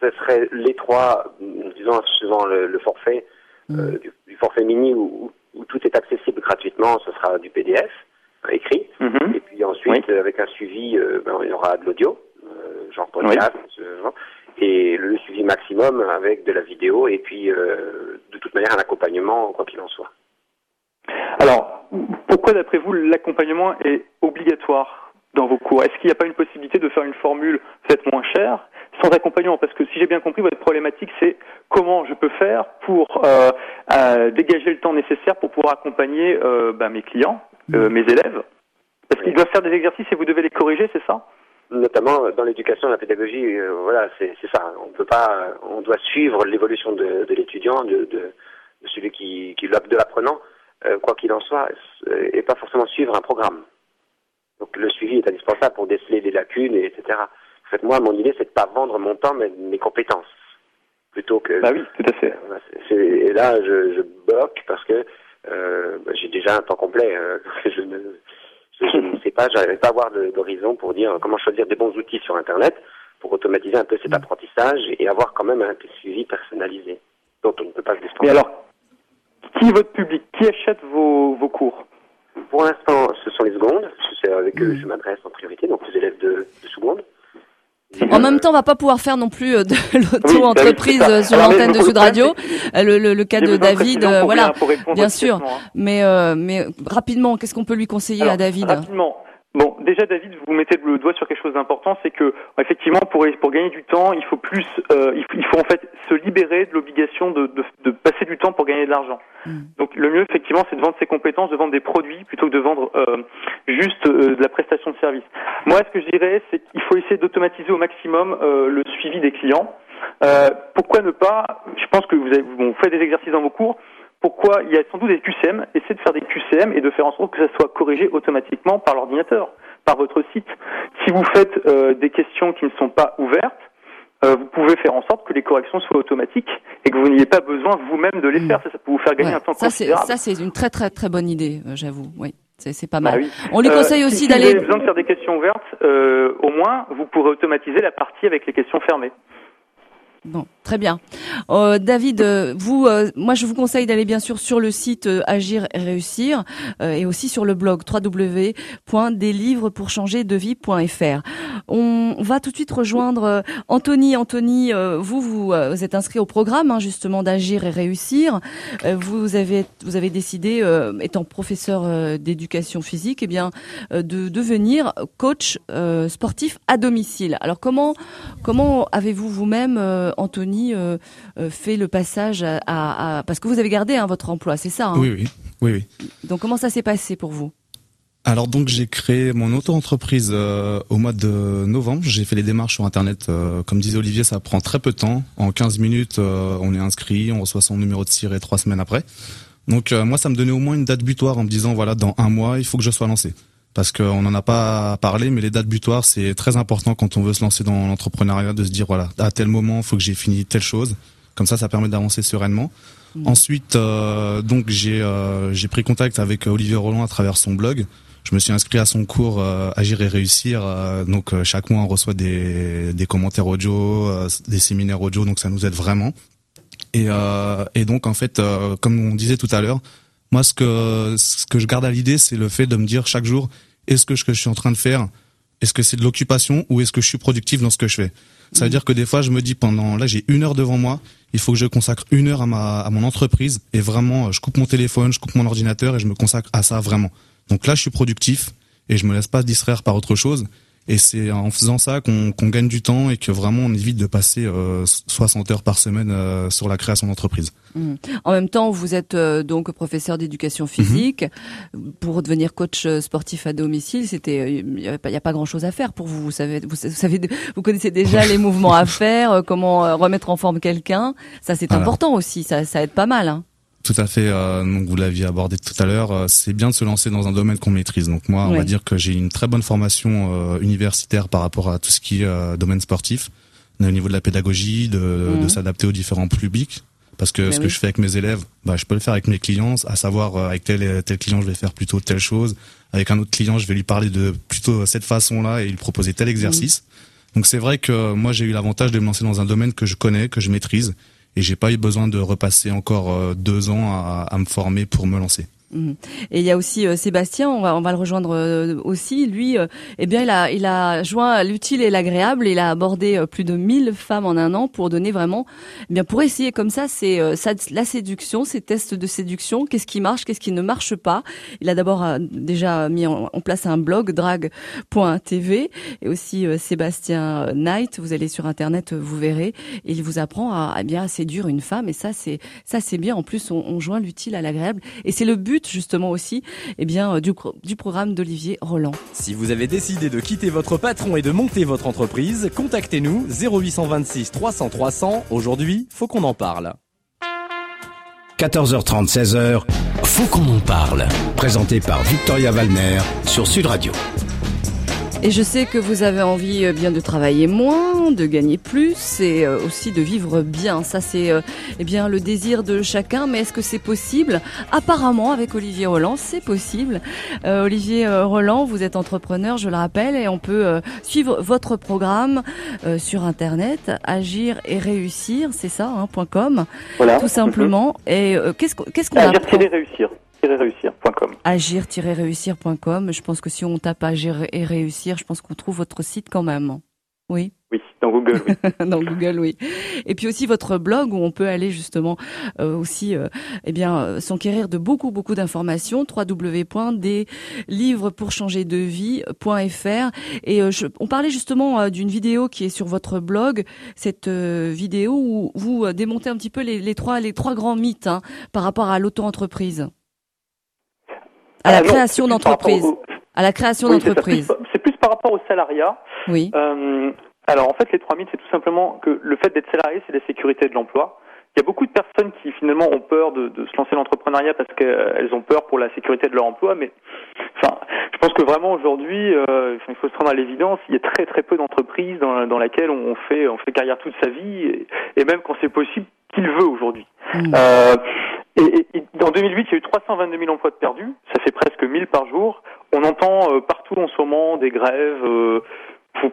Ce serait les trois, disons, suivant le, forfait, mm. du, forfait mini où, tout est accessible gratuitement, ce sera du PDF écrit. Mhm. Et puis ensuite, avec un suivi, euh, ben, il y aura de l'audio, euh, genre podcast, et le suivi maximum avec de la vidéo, et puis euh, de toute manière un accompagnement, quoi qu'il en soit. Alors, pourquoi d'après vous l'accompagnement est obligatoire dans vos cours? Est-ce qu'il n'y a pas une possibilité de faire une formule peut-être moins chère sans accompagnement Parce que si j'ai bien compris, votre problématique c'est comment je peux faire pour dégager le temps nécessaire pour pouvoir accompagner ben, mes clients euh, mes élèves? Parce qu'ils doivent faire des exercices et vous devez les corriger, c'est ça? Notamment dans l'éducation, la pédagogie, euh, voilà, c'est ça. On peut pas, on doit suivre l'évolution de, de l'étudiant, de, de, celui qui, qui de l'apprenant, euh, quoi qu'il en soit, et pas forcément suivre un programme. Donc le suivi est indispensable pour déceler les lacunes, etc. En fait, moi, mon idée, c'est de pas vendre mon temps, mais mes compétences, plutôt que. Bah oui, tout à fait. et là, je, je bloque parce que euh, bah, j'ai déjà un temps complet. Euh, je, ne, je, ne, sais pas, j'arrive pas à avoir d'horizon pour dire comment choisir des bons outils sur Internet pour automatiser un peu cet mm. apprentissage et avoir quand même un suivi personnalisé dont on ne peut pas se dispenser. Mais alors, qui est votre public? Qui achète vos, vos cours? Pour l'instant, ce sont les secondes. C'est avec eux que mm. je m'adresse en priorité, donc les élèves de, de seconde. En même temps, on va pas pouvoir faire non plus euh, de l'auto-entreprise euh, sur l'antenne de Sud Radio. Euh, le, le, le, cas de David, voilà, bien sûr. Hein. Mais, mais rapidement, qu'est-ce qu'on peut lui conseiller à David? Rapidement. Bon, déjà David, vous mettez le doigt sur quelque chose d'important, c'est que effectivement pour pour gagner du temps, il faut plus, il, faut, en fait se libérer de l'obligation de, de, de, passer du temps pour gagner de l'argent. Hmm. Donc le mieux effectivement, c'est de vendre ses compétences, de vendre des produits plutôt que de vendre juste de la prestation de service. Moi, ce que je dirais, c'est qu'il faut essayer d'automatiser au maximum euh, le suivi des clients. Euh, pourquoi ne pas Je pense que vous, avez, bon, vous faites des exercices dans vos cours. Pourquoi Il y a sans doute des QCM. Essayez de faire des QCM et de faire en sorte que ça soit corrigé automatiquement par l'ordinateur, par votre site. Si vous faites euh, des questions qui ne sont pas ouvertes, euh, vous pouvez faire en sorte que les corrections soient automatiques et que vous n'ayez pas besoin vous-même de les hmm. faire. Ça, ça peut vous faire gagner un temps ça, considérable. Ça, c'est une très très très bonne idée, euh, j'avoue. Oui. C'est pas mal. Bah On lui conseille euh, aussi d'aller. Si vous avez besoin de faire des questions ouvertes, euh, au moins vous pourrez automatiser la partie avec les questions fermées. Bon, très bien. Euh, David, euh, vous, euh, moi, je vous conseille d'aller bien sûr sur le site Agir et réussir et aussi sur le blog www.deslivrespourchangerdevie.fr. On va tout de suite rejoindre Anthony. Anthony, vous, vous, êtes inscrit au programme hein, justement d'Agir et réussir. vous avez, vous avez décidé, étant professeur d'éducation physique, eh bien, de devenir coach sportif à domicile. Alors, comment, comment avez-vous vous-même Anthony euh, euh, fait le passage à, parce que vous avez gardé hein, votre emploi, c'est ça hein? Oui, oui, oui, oui. Donc comment ça s'est passé pour vous? Alors donc j'ai créé mon auto-entreprise euh, au mois de novembre. J'ai fait les démarches sur internet. comme disait Olivier, ça prend très peu de temps. En 15 minutes, on est inscrit, on reçoit son numéro de ciré trois semaines après. Donc moi, ça me donnait au moins une date butoir en me disant voilà, dans un mois, il faut que je sois lancé parce qu'on n'en a pas parlé, mais les dates butoirs, c'est très important quand on veut se lancer dans l'entrepreneuriat, de se dire, voilà, à tel moment, il faut que j'ai fini telle chose. Comme ça, ça permet d'avancer sereinement. Mmh. Ensuite, euh, donc j'ai euh, j'ai pris contact avec Olivier Roland à travers son blog. Je me suis inscrit à son cours euh, Agir et réussir. donc chaque mois, on reçoit des, des commentaires audio, des séminaires audio, donc ça nous aide vraiment. Et, et donc en fait, comme on disait tout à l'heure, moi ce que ce que je garde à l'idée, c'est le fait de me dire chaque jour, est-ce que ce que je suis en train de faire, est-ce que c'est de l'occupation ou est-ce que je suis productif dans ce que je fais? Ça veut dire que des fois, je me dis pendant, là, j'ai une heure devant moi, il faut que je consacre une heure à ma, à mon entreprise et vraiment, je coupe mon téléphone, je coupe mon ordinateur et je me consacre à ça vraiment. Donc là, je suis productif et je me laisse pas distraire par autre chose. Et c'est en faisant ça qu'on gagne du temps et que vraiment on évite de passer euh, 60 heures par semaine euh, sur la création d'entreprise. Mmh. En même temps, vous êtes euh, donc professeur d'éducation physique. Mmh. Pour devenir coach euh, sportif à domicile, c'était il n'y a, a, pas grand chose à faire pour vous. Vous savez, vous, savez, vous connaissez déjà les mouvements à faire, comment remettre en forme quelqu'un. Ça, c'est important aussi. Ça, ça aide pas mal. Hein. Tout à fait. Euh, donc vous l'aviez abordé tout à l'heure. Euh, c'est bien de se lancer dans un domaine qu'on maîtrise. Donc moi, on va dire que j'ai une très bonne formation euh, universitaire par rapport à tout ce qui est domaine sportif, au niveau de la pédagogie, de, de mhm. s'adapter aux différents publics. Parce que ce que je fais avec mes élèves, bah, je peux le faire avec mes clients, à savoir avec tel tel client je vais faire plutôt telle chose, avec un autre client je vais lui parler de plutôt cette façon-là et lui proposer tel exercice. Mhm. Donc c'est vrai que moi j'ai eu l'avantage de me lancer dans un domaine que je connais, que je maîtrise et j'ai pas eu besoin de repasser encore euh, deux ans à, à me former pour me lancer. Mhm. Et il y a aussi euh, Sébastien, on va, on va le rejoindre euh, aussi. Lui, euh, eh bien, il a, il a joint l'utile et l'agréable. Il a abordé plus de 1000 femmes en un an pour donner vraiment, eh bien, pour essayer comme ça, c'est la séduction, ces tests de séduction. Qu'est-ce qui marche, qu'est-ce qui ne marche pas. Il a d'abord déjà mis en, place un blog drag.tv et aussi Sébastien Knight. Vous allez sur internet, vous verrez. il vous apprend à, eh bien à séduire une femme et ça c'est ça c'est bien. En plus, on, on joint l'utile à l'agréable et c'est le but justement aussi eh bien, euh, du, du programme d'Olivier Roland. Si vous avez décidé de quitter votre patron et de monter votre entreprise, contactez-nous 0826 300 300. Aujourd'hui, faut qu'on en parle. 14h30, 16h, faut qu'on en parle. Présenté par Victoria Valmer sur Sud Radio. Et je sais que vous avez envie euh, bien de travailler moins, de gagner plus et euh, aussi de vivre bien. Ça c'est euh, eh bien le désir de chacun. Mais est-ce que c'est possible? Apparemment, avec Olivier Roland, c'est possible. Olivier Roland, vous êtes entrepreneur, je le rappelle, et on peut suivre votre programme sur internet, agir et réussir, c'est ça, hein, .com, voilà. tout simplement. Et qu'est-ce qu'est-ce qu'on apprend? réussir réussir.com. Agir-réussir.com. Je pense que si on tape agir et réussir, je pense qu'on trouve votre site quand même. Oui. Oui, dans Google, oui. dans Google, oui. Et puis aussi votre blog où on peut aller justement euh, aussi, euh, eh bien, euh, s'enquérir de beaucoup, beaucoup d'informations. www.deslivrespourchangerdevie.fr. Et on parlait justement d'une vidéo qui est sur votre blog. Cette vidéo où vous démontez un petit peu les, trois, les trois grands mythes hein, par rapport à l'auto-entreprise à la création d'entreprise. À la création d'entreprise. C'est plus par rapport au salariat. Oui. Euh, alors en fait, les trois mythes, c'est tout simplement que le fait d'être salarié, c'est la sécurité de l'emploi. Il y a beaucoup de personnes qui finalement ont peur de, de se lancer dans l'entrepreneuriat parce qu'elles ont peur pour la sécurité de leur emploi, mais enfin, je pense que vraiment aujourd'hui, euh, il faut se rendre à l'évidence, il y a très très peu d'entreprises dans, dans laquelle on fait on fait carrière toute sa vie et, et même quand c'est possible, qu'il veut aujourd'hui. Mmh. Euh, et, et, en 2008, il y a eu 322 000 emplois de perdus, ça fait presque 1000 par jour. On entend euh, partout en ce moment des grèves, euh,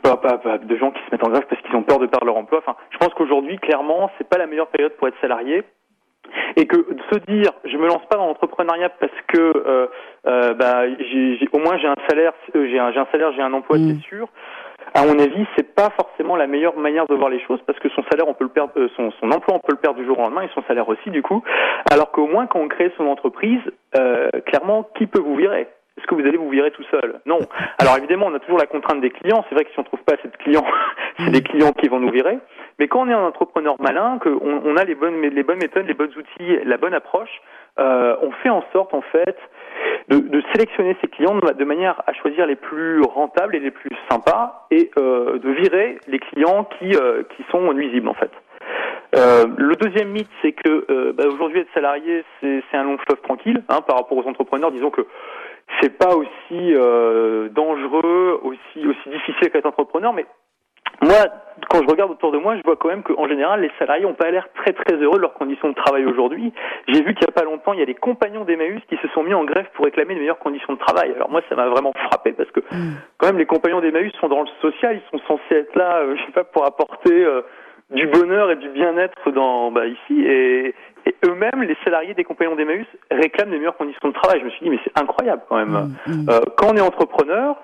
pas, pas, pas, de gens qui se mettent en grève parce qu'ils ont peur de perdre leur emploi. Enfin, je pense qu'aujourd'hui, clairement, c'est pas la meilleure période pour être salarié. Et que de se dire, je me lance pas dans l'entrepreneuriat parce que euh, euh bah, j'ai, au moins j'ai un salaire, euh, j'ai un, salaire, j'ai un emploi, mmh. c'est sûr à mon avis, c'est pas forcément la meilleure manière de voir les choses parce que son salaire, on peut le perdre, euh, son, son, emploi, on peut le perdre du jour au lendemain et son salaire aussi, du coup. Alors qu'au moins, quand on crée son entreprise, euh, clairement, qui peut vous virer? Est-ce que vous allez vous virer tout seul? Non. Alors évidemment, on a toujours la contrainte des clients. C'est vrai que si on trouve pas assez de clients, c'est des clients qui vont nous virer. Mais quand on est un entrepreneur malin, qu'on on a les bonnes, les bonnes méthodes, les bonnes outils, la bonne approche, euh, on fait en sorte en fait de, sélectionner ses clients de manière à choisir les plus rentables et les plus sympas et euh, de virer les clients qui, euh, qui sont nuisibles en fait. Euh, le deuxième mythe, c'est que bah, aujourd'hui être salarié, c'est un long fleuve tranquille hein, par rapport aux entrepreneurs. Disons que c'est pas aussi dangereux, aussi aussi difficile qu'être entrepreneur, mais moi, quand je regarde autour de moi, je vois quand même qu'en général, les salariés n'ont pas l'air très très heureux de leurs conditions de travail aujourd'hui. J'ai vu qu'il n'y a pas longtemps, il y a des compagnons d'Emmaüs qui se sont mis en grève pour réclamer de meilleures conditions de travail. Alors moi, ça m'a vraiment frappé parce que mm. quand même, les compagnons d'Emmaüs sont dans le social, ils sont censés être là, euh, je sais pas, pour apporter euh, du bonheur et du bien-être dans bah, ici. Et, eux-mêmes, les salariés des compagnons d'Emmaüs réclament des meilleures conditions de travail. Je me suis dit, mais c'est incroyable quand même. Mm, mm. Euh, quand on est entrepreneur,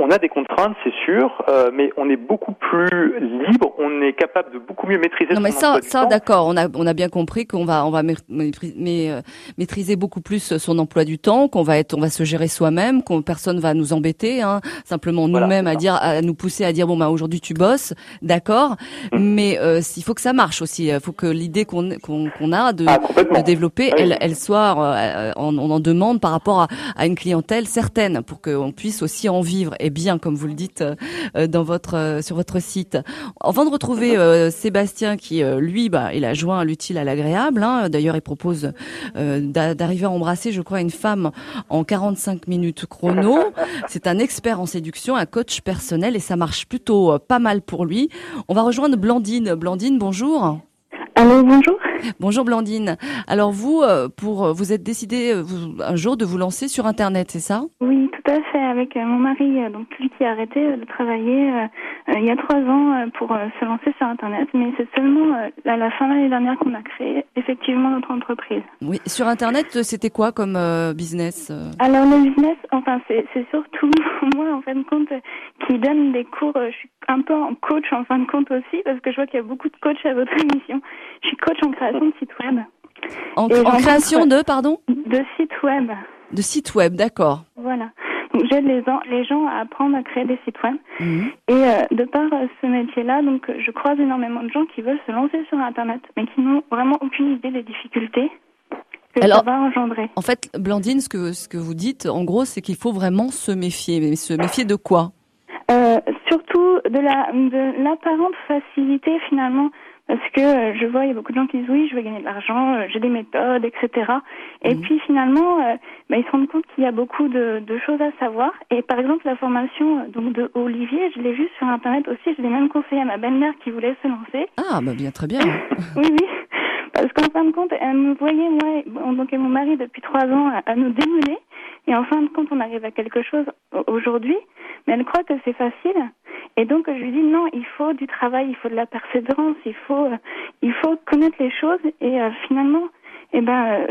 on a des contraintes, c'est sûr, euh, mais on est beaucoup plus libre, on est capable de beaucoup mieux maîtriser. Non, mais ça, ça, d'accord, on a, on a bien compris qu'on va, on va euh, maîtriser beaucoup plus son emploi du temps, qu'on va être, on va se gérer soi-même, qu'on personne va nous embêter, hein, simplement nous-mêmes à dire, à nous pousser à dire bon bah aujourd'hui tu bosses, d'accord, hum. mais euh, il faut que ça marche aussi, il faut que l'idée qu'on qu'on a de, ah, de développer, elle, elle soit, on, en demande par rapport à, à une clientèle certaine pour qu'on puisse aussi en vivre est bien, comme vous le dites dans votre sur votre site. Avant de retrouver Sébastien, qui lui, bah, il a joint l'utile à l'agréable. Hein. D'ailleurs, il propose d'arriver à embrasser, je crois, une femme en 45 minutes chrono. C'est un expert en séduction, un coach personnel, et ça marche plutôt pas mal pour lui. On va rejoindre Blandine. Blandine, bonjour. Allô, bonjour. Bonjour Blandine. Alors vous, euh, pour vous êtes décidé euh, un jour de vous lancer sur Internet, c'est ça? Oui, tout à fait. Avec euh, mon mari, donc lui qui a arrêté de travailler il y a trois ans pour se lancer sur Internet, mais c'est seulement à la fin de l'année dernière qu'on a créé effectivement notre entreprise. Oui, sur Internet, c'était quoi comme business Alors le business, enfin c'est surtout moi en fin de compte qui donne des cours. Je suis un peu en coach en fin de compte aussi parce que je vois qu'il y a beaucoup de coachs à votre émission. Je suis coach en création de site web. En, création de, pardon De site web. De site web, d'accord. Voilà. Donc j'aide les, les, gens à apprendre à créer des sites web. Mhm. Et euh, de par euh, ce métier-là, donc je croise énormément de gens qui veulent se lancer sur Internet, mais qui n'ont vraiment aucune idée des difficultés que ça va engendrer. En fait, Blandine, ce que, ce que vous dites, en gros, c'est qu'il faut vraiment se méfier. Mais se méfier de quoi? Euh, Surtout de la de l'apparente facilité finalement parce que euh, je vois, il y a beaucoup de gens qui disent oui, je vais gagner de l'argent, euh, j'ai des méthodes, etc. Et mhm. puis finalement, euh, bah, ils se rendent compte qu'il y a beaucoup de, de, choses à savoir. Et par exemple, la formation donc de Olivier, je l'ai vue sur Internet aussi. Je l'ai même conseillé à ma belle-mère qui voulait se lancer. Ah, bah bien, très bien. oui, oui. Parce qu'en fin de compte, elle me voyait, moi, donc, et mon mari, depuis trois ans, à, à nous démener. Et en fin de compte, on arrive à quelque chose aujourd'hui. Mais elle croit que c'est facile. Et donc je lui dis non, il faut du travail, il faut de la persévérance, il faut, euh, il faut connaître les choses. Et euh, finalement, eh ben,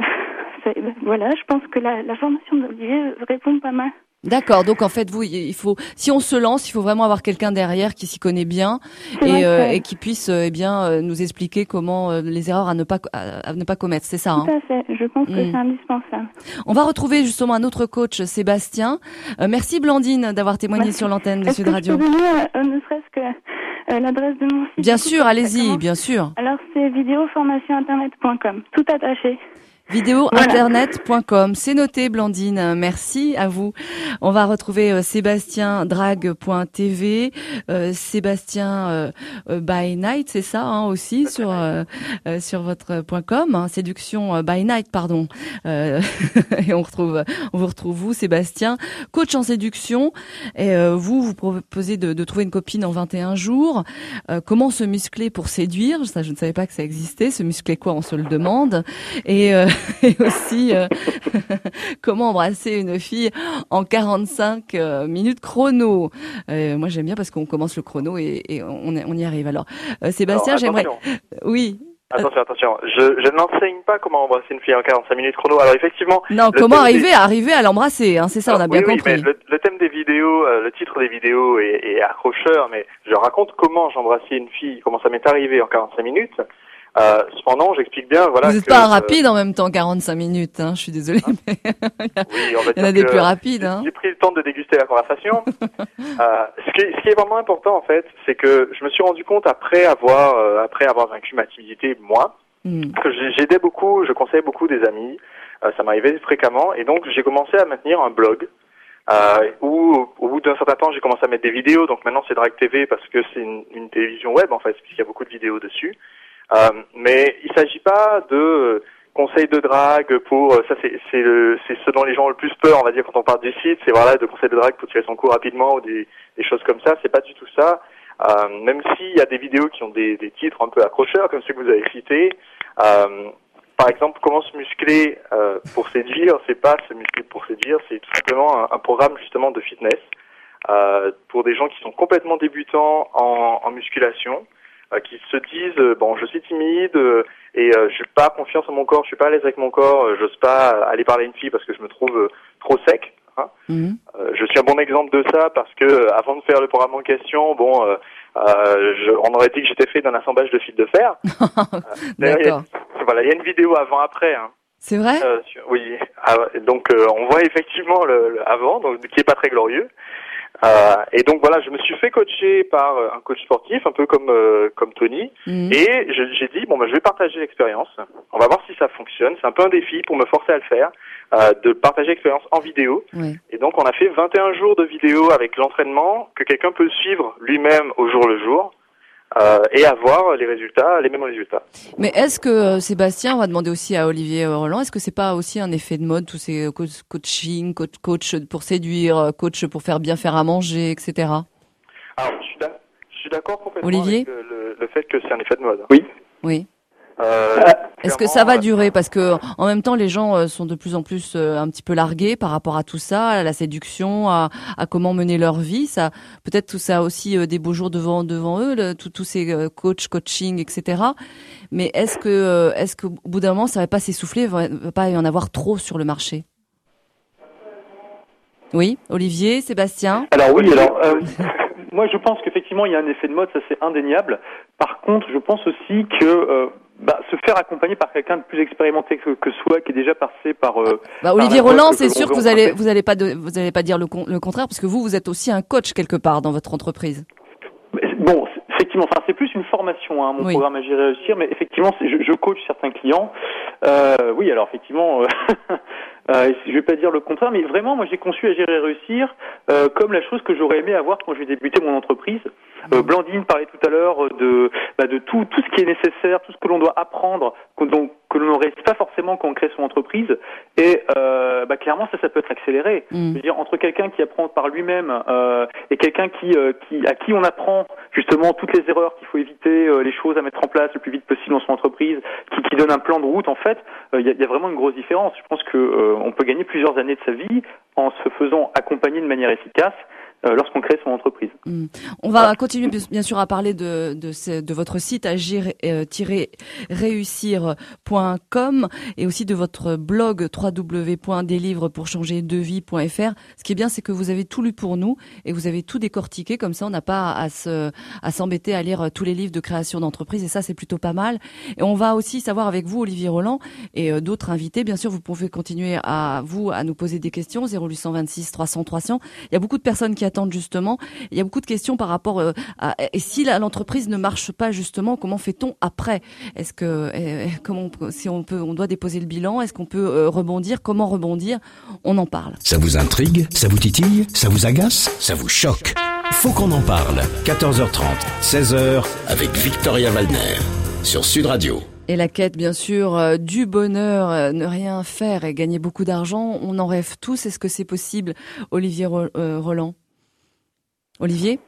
euh, voilà, je pense que la, la formation d'Olivier répond pas mal. D'accord. Donc en fait, vous, il faut, si on se lance, il faut vraiment avoir quelqu'un derrière qui s'y connaît bien et, euh, et, qui puisse, eh bien, euh, nous expliquer comment euh, les erreurs à ne pas à, ne pas commettre. C'est ça. Hein? Tout à fait. Je pense que mm. c'est indispensable. On va retrouver justement un autre coach, Sébastien. merci Blandine d'avoir témoigné sur l'antenne de Sud Radio. Que je peux donner, ne serait-ce que l'adresse de mon site. Bien sûr, allez-y, bien sûr. Alors c'est vidéoformationinternet.com, tout attaché vidéointernet.com. C'est noté, Blandine. Merci à vous. On va retrouver euh, Sébastien Drag.tv, euh, Sébastien euh, by Night, c'est ça hein, aussi sur sur votre .com, hein, séduction by Night, pardon. et on retrouve, on vous retrouve vous, Sébastien, coach en séduction. Et vous, vous proposez de, de, trouver une copine en 21 jours. comment se muscler pour séduire? Ça, je ne savais pas que ça existait. Se muscler quoi? On se le demande. Et et aussi euh, comment embrasser une fille en 45 euh, minutes chrono. Euh, moi j'aime bien parce qu'on commence le chrono et, on, on, y arrive. Alors Sébastien, j'aimerais... Oui. Attention, attention. Je, je n'enseigne pas comment embrasser une fille en 45 minutes chrono. Alors effectivement. Non, comment arriver à arriver à l'embrasser, hein, c'est ça, on a bien oui, compris. Oui, mais le, thème des vidéos, le titre des vidéos est, est, accrocheur, mais je raconte comment j'embrassais une fille, comment ça m'est arrivé en 45 minutes. Euh, cependant, j'explique bien, voilà. Vous n'êtes pas euh, rapide en même temps, 45 minutes. Hein, je suis désolée, hein mais oui, il y en a des plus rapides. Hein. J'ai pris le temps de déguster la conversation. euh, ce, qui est, ce qui est vraiment important en fait, c'est que je me suis rendu compte après avoir euh, après avoir vaincu ma timidité moi, hmm. que j'aidais beaucoup, je conseillais beaucoup des amis. Euh, ça m'arrivait fréquemment, et donc j'ai commencé à maintenir un blog. Euh, où au bout d'un certain temps j'ai commencé à mettre des vidéos donc maintenant c'est Drag TV parce que c'est une, une, télévision web en fait puisqu'il y a beaucoup de vidéos dessus mais il s'agit pas de conseils de drague pour euh, ça c'est c'est c'est ce dont les gens ont le plus peur on va dire quand on parle du site c'est voilà de conseils de drague pour tirer son coup rapidement ou des, des choses comme ça. C'est pas du tout ça. Euh, même s'il y a des vidéos qui ont des, des titres un peu accrocheurs comme ceux que vous avez cités euh, par exemple comment se muscler euh, pour séduire c'est pas se muscler pour séduire c'est tout simplement un, un, programme justement de fitness euh, pour des gens qui sont complètement débutants en, en musculation. euh, qui se disent euh, bon je suis timide euh, et je suis pas confiance en mon corps, je suis pas à l'aise avec mon corps, j'ose pas aller parler à une fille parce que je me trouve trop sec. Hein. Mhm. je suis un bon exemple de ça parce que avant de faire le programme en question, bon, je, on aurait dit que j'étais fait d'un assemblage de fils de fer. D'accord. Voilà, il y a une vidéo avant-après. Hein. C'est vrai? Oui. Ah, donc on voit effectivement le, le, avant, donc qui est pas très glorieux. Euh, et donc voilà, je me suis fait coacher par un coach sportif, un peu comme comme Tony, mhm. et j'ai dit bon ben je vais partager l'expérience. On va voir si ça fonctionne. C'est un peu un défi pour me forcer à le faire, de partager l'expérience en vidéo. Et donc on a fait 21 jours de vidéo avec l'entraînement que quelqu'un peut suivre lui-même au jour le jour. Euh, et avoir les résultats, les mêmes résultats. Mais est-ce que euh, Sébastien, on va demander aussi à Olivier Roland, est-ce que c'est pas aussi un effet de mode tous ces coaching, coach, coach pour séduire, coach pour faire bien faire à manger, etc. Alors je suis d'accord complètement Olivier? avec le, le fait que c'est un effet de mode. Oui. Oui. Euh, Est-ce que ça va durer Parce que en même temps, les gens euh, sont de plus en plus euh, un petit peu largués par rapport à tout ça, à la séduction, à, à comment mener leur vie. Ça, peut-être tout ça a aussi des beaux jours devant devant eux, tous ces coachs, coaching, etc. Mais est-ce que est-ce qu'au bout d'un moment, ça va pas s'essouffler, va, va pas y en avoir trop sur le marché? Oui, Olivier, Sébastien? Alors oui, alors. moi, je pense qu'effectivement, il y a un effet de mode, ça c'est indéniable. Par contre, je pense aussi que bah, se faire accompagner par quelqu'un de plus expérimenté que, que, soi, qui est déjà passé par. Euh, bah, Olivier Roland, c'est sûr que vous allez vous allez pas de, vous allez pas dire le, le, contraire, parce que vous vous êtes aussi un coach quelque part dans votre entreprise. Bon, effectivement, enfin c'est plus une formation, hein, mon programme Agir réussir, mais effectivement, je, je coach certains clients. Euh, oui, alors effectivement, euh, je vais pas dire le contraire, mais vraiment, moi j'ai conçu Agir et réussir euh, comme la chose que j'aurais aimé avoir quand j'ai débuté mon entreprise. Euh, Blandine parlait tout à l'heure de, bah, de tout, tout ce qui est nécessaire, tout ce que l'on doit apprendre, donc, que l'on n'aurait pas forcément quand on crée son entreprise. Et euh, bah, clairement, ça, ça peut être accéléré. Mm. Je veux dire, entre quelqu'un qui apprend par lui-même euh, et quelqu'un qui, euh, qui, à qui on apprend justement toutes les erreurs qu'il faut éviter, euh, les choses à mettre en place le plus vite possible dans son entreprise, qui, qui donne un plan de route, en fait, il y a, y, a, vraiment une grosse différence. Je pense que on peut gagner plusieurs années de sa vie en se faisant accompagner de manière efficace euh, lorsqu'on crée son entreprise. Hmm. On va continuer bien sûr à parler de, de, de votre site agir-réussir.com et aussi de votre blog www.deslivrespourchangerdevie.fr. Ce qui est bien, c'est que vous avez tout lu pour nous et vous avez tout décortiqué. Comme ça, on n'a pas à se à s'embêter à lire tous les livres de création d'entreprise et ça, c'est plutôt pas mal. Et on va aussi savoir avec vous, Olivier Roland, et euh, d'autres invités. Bien sûr, vous pouvez continuer à vous à nous poser des questions 0826 300 300. Il y a beaucoup de personnes qui justement. Il y a beaucoup de questions par rapport euh, à et si l'entreprise ne marche pas justement, comment fait-on après? Est-ce que eh, comment si on peut on doit déposer le bilan? Est-ce qu'on peut euh, rebondir? Comment rebondir? On en parle. Ça vous intrigue? Ça vous titille? Ça vous agace? Ça vous choque? Faut qu'on en parle. 14h30, 16h avec Victoria Waldner sur Sud Radio. Et la quête, bien sûr, euh, du bonheur, ne rien faire et gagner beaucoup d'argent, on en rêve tous. Est-ce que c'est possible, Olivier Roland? Olivier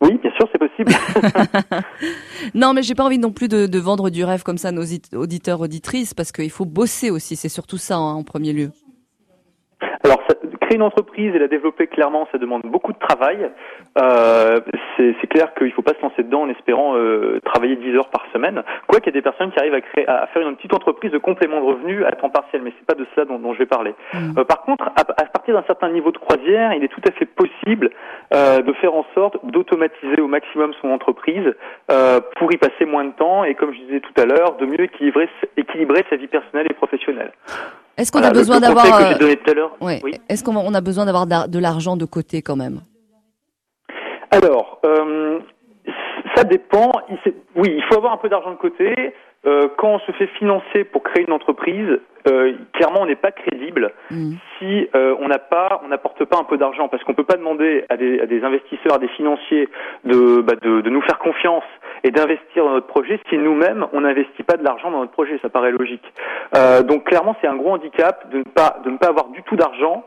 oui, bien sûr, c'est possible. non, mais j'ai pas envie non plus de, vendre du rêve comme ça à nos auditeurs, auditrices, parce qu'il faut bosser aussi. C'est surtout ça hein, en premier lieu. Alors, créer une entreprise et la développer clairement, ça demande beaucoup de travail. Euh, c'est clair qu'il ne faut pas se lancer dedans en espérant euh, travailler 10 heures par semaine. Quoi qu'il y ait des personnes qui arrivent à créer, à faire une petite entreprise de complément de revenus à temps partiel, mais c'est pas de cela dont, dont, je vais parler. Mm. Euh, par contre, à, à partir d'un certain niveau de croisière, il est tout à fait possible euh, de faire en sorte d'automatiser au maximum son entreprise euh, pour y passer moins de temps et, comme je disais tout à l'heure, de mieux équilibrer, équilibrer sa vie personnelle et professionnelle. Est-ce qu'on a besoin d'avoir euh, Est-ce qu'on a besoin d'avoir de l'argent de côté quand même? Alors, euh, ça dépend. Oui, il faut avoir un peu d'argent de côté. Euh, quand on se fait financer pour créer une entreprise, clairement, on n'est pas crédible mm. si on n'a pas, on n'apporte pas un peu d'argent, parce qu'on peut pas demander à des, à des, investisseurs, à des financiers de, bah de, de nous faire confiance et d'investir dans notre projet si nous-mêmes on n'investit pas de l'argent dans notre projet. Ça paraît logique. Euh, donc clairement, c'est un gros handicap de ne pas avoir du tout d'argent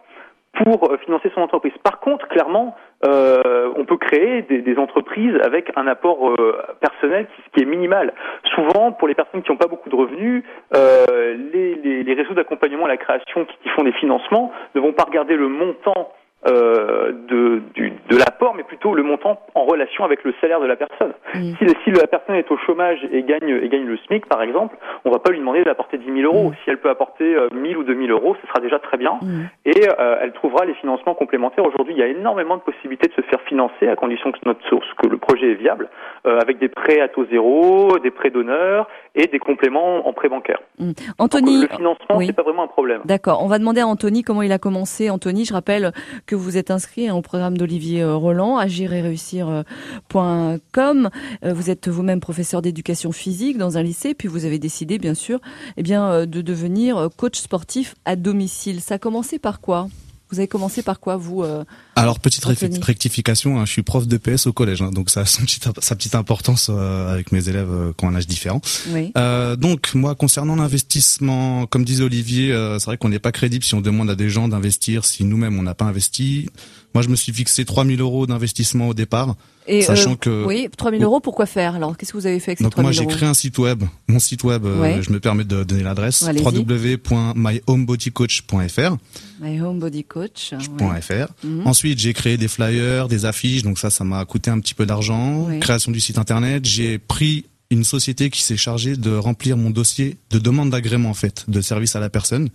pour euh, financer son entreprise. Par contre, clairement, euh, on peut créer des, entreprises avec un apport personnel qui, est minimal. Souvent, pour les personnes qui n'ont pas beaucoup de revenus, les, réseaux d'accompagnement à la création qui, font des financements ne vont pas regarder le montant euh, de, du, de l'apport, mais plutôt le montant en relation avec le salaire de la personne. Mm. Si, si, la personne est au chômage et gagne, et gagne le SMIC, par exemple, on va pas lui demander d'apporter 10 000 euros. Si elle peut apporter euh, 1000 ou 2000 euros, ce sera déjà très bien. Et euh, elle trouvera les financements complémentaires. Aujourd'hui, il y a énormément de possibilités de se faire financer à condition que, notre, source, que le projet est viable, euh, avec des prêts à taux zéro, des prêts d'honneur et des compléments en prêt bancaire. Anthony, le financement, c'est pas vraiment un problème. D'accord. On va demander à Anthony comment il a commencé. Anthony, je rappelle que vous êtes inscrit au programme d'Olivier Roland, agir et réussir.com. Vous êtes vous-même professeur d'éducation physique dans un lycée, puis vous avez décidé, bien sûr, eh bien, de devenir coach sportif à domicile. Ça a commencé par quoi? Vous avez commencé par quoi, vous euh, Alors, petite rectification, hein, je suis prof de PS au collège, hein, donc ça a sa petite, importance euh, avec mes élèves euh, qui ont un âge différent. Oui. donc, moi, concernant l'investissement, comme disait Olivier, c'est vrai qu'on n'est pas crédible si on demande à des gens d'investir si nous-mêmes on n'a pas investi. Moi, je me suis fixé 3000 euros d'investissement au départ. Et sachant que oui, 3000 euros, pourquoi faire Alors, qu'est-ce que vous avez fait avec Donc moi, j'ai créé un site web. Mon site web, je me permets de donner l'adresse www.myhomebodycoach.fr. Myhomebodycoach.fr. Mhm. Ensuite, j'ai créé des flyers, des affiches. Donc ça, ça m'a coûté un petit peu d'argent. Création du site internet. J'ai pris une société qui s'est chargée de remplir mon dossier de demande d'agrément en fait, de service à la personne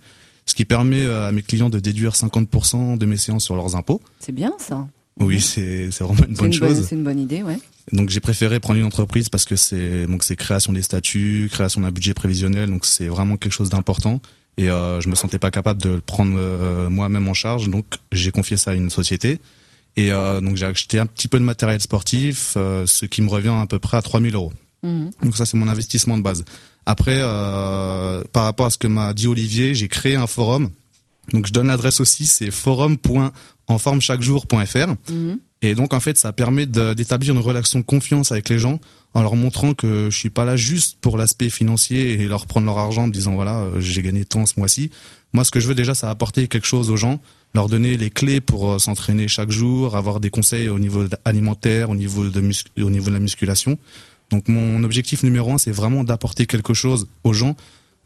ce qui permet euh, à mes clients de déduire 50% de mes séances sur leurs impôts. C'est bien ça. Oui, c'est vraiment une bonne chose. C'est une bonne idée, ouais. Donc j'ai préféré prendre une entreprise parce que c'est donc c'est création des statuts, création d'un budget prévisionnel, donc c'est vraiment quelque chose d'important. Et euh, je me sentais pas capable de le prendre euh, moi-même en charge, donc j'ai confié ça à une société. Et euh, donc j'ai acheté un petit peu de matériel sportif, ce qui me revient à peu près à 3000 euros. Mmh. Donc ça c'est mon investissement de base. Après, euh, par rapport à ce que m'a dit Olivier, j'ai créé un forum. Donc je donne l'adresse aussi, c'est forum.enformechaquejour.fr. Mhm. Et donc en fait, ça permet d'établir une relation de confiance avec les gens en leur montrant que je suis pas là juste pour l'aspect financier et leur prendre leur argent en disant voilà, euh, j'ai gagné tant ce mois-ci. Moi, ce que je veux déjà, c'est apporter quelque chose aux gens, leur donner les clés pour euh, s'entraîner chaque jour, avoir des conseils au niveau alimentaire, au niveau de au niveau de la musculation. Donc mon objectif numéro un, c'est vraiment d'apporter quelque chose aux gens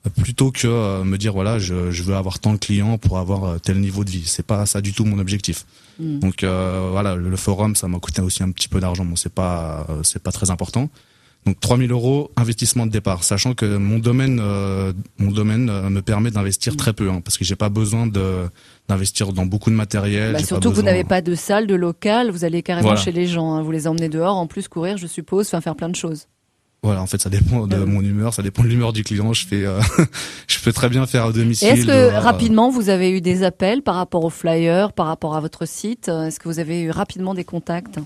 euh, plutôt que euh, me dire voilà je, veux avoir tant de clients pour avoir euh, tel niveau de vie. C'est pas ça du tout mon objectif. Hmm. donc voilà le, forum ça m'a coûté aussi un petit peu d'argent. Bon c'est pas c'est pas très important donc 3000 euros investissement de départ, sachant que mon domaine, euh, mon domaine euh, me permet d'investir très peu, hein, parce que j'ai pas besoin de d'investir dans beaucoup de matériel. Bah, surtout que vous n'avez pas de salle, de local, vous allez carrément chez les gens, hein. vous les emmenez dehors, en plus courir, je suppose, enfin faire plein de choses. Voilà, en fait, ça dépend de mon humeur, ça dépend de l'humeur du client. Je fais, euh, je peux très bien faire à domicile. Est-ce que rapidement vous avez eu des appels par rapport aux flyers, par rapport à votre site? Est-ce que vous avez eu rapidement des contacts?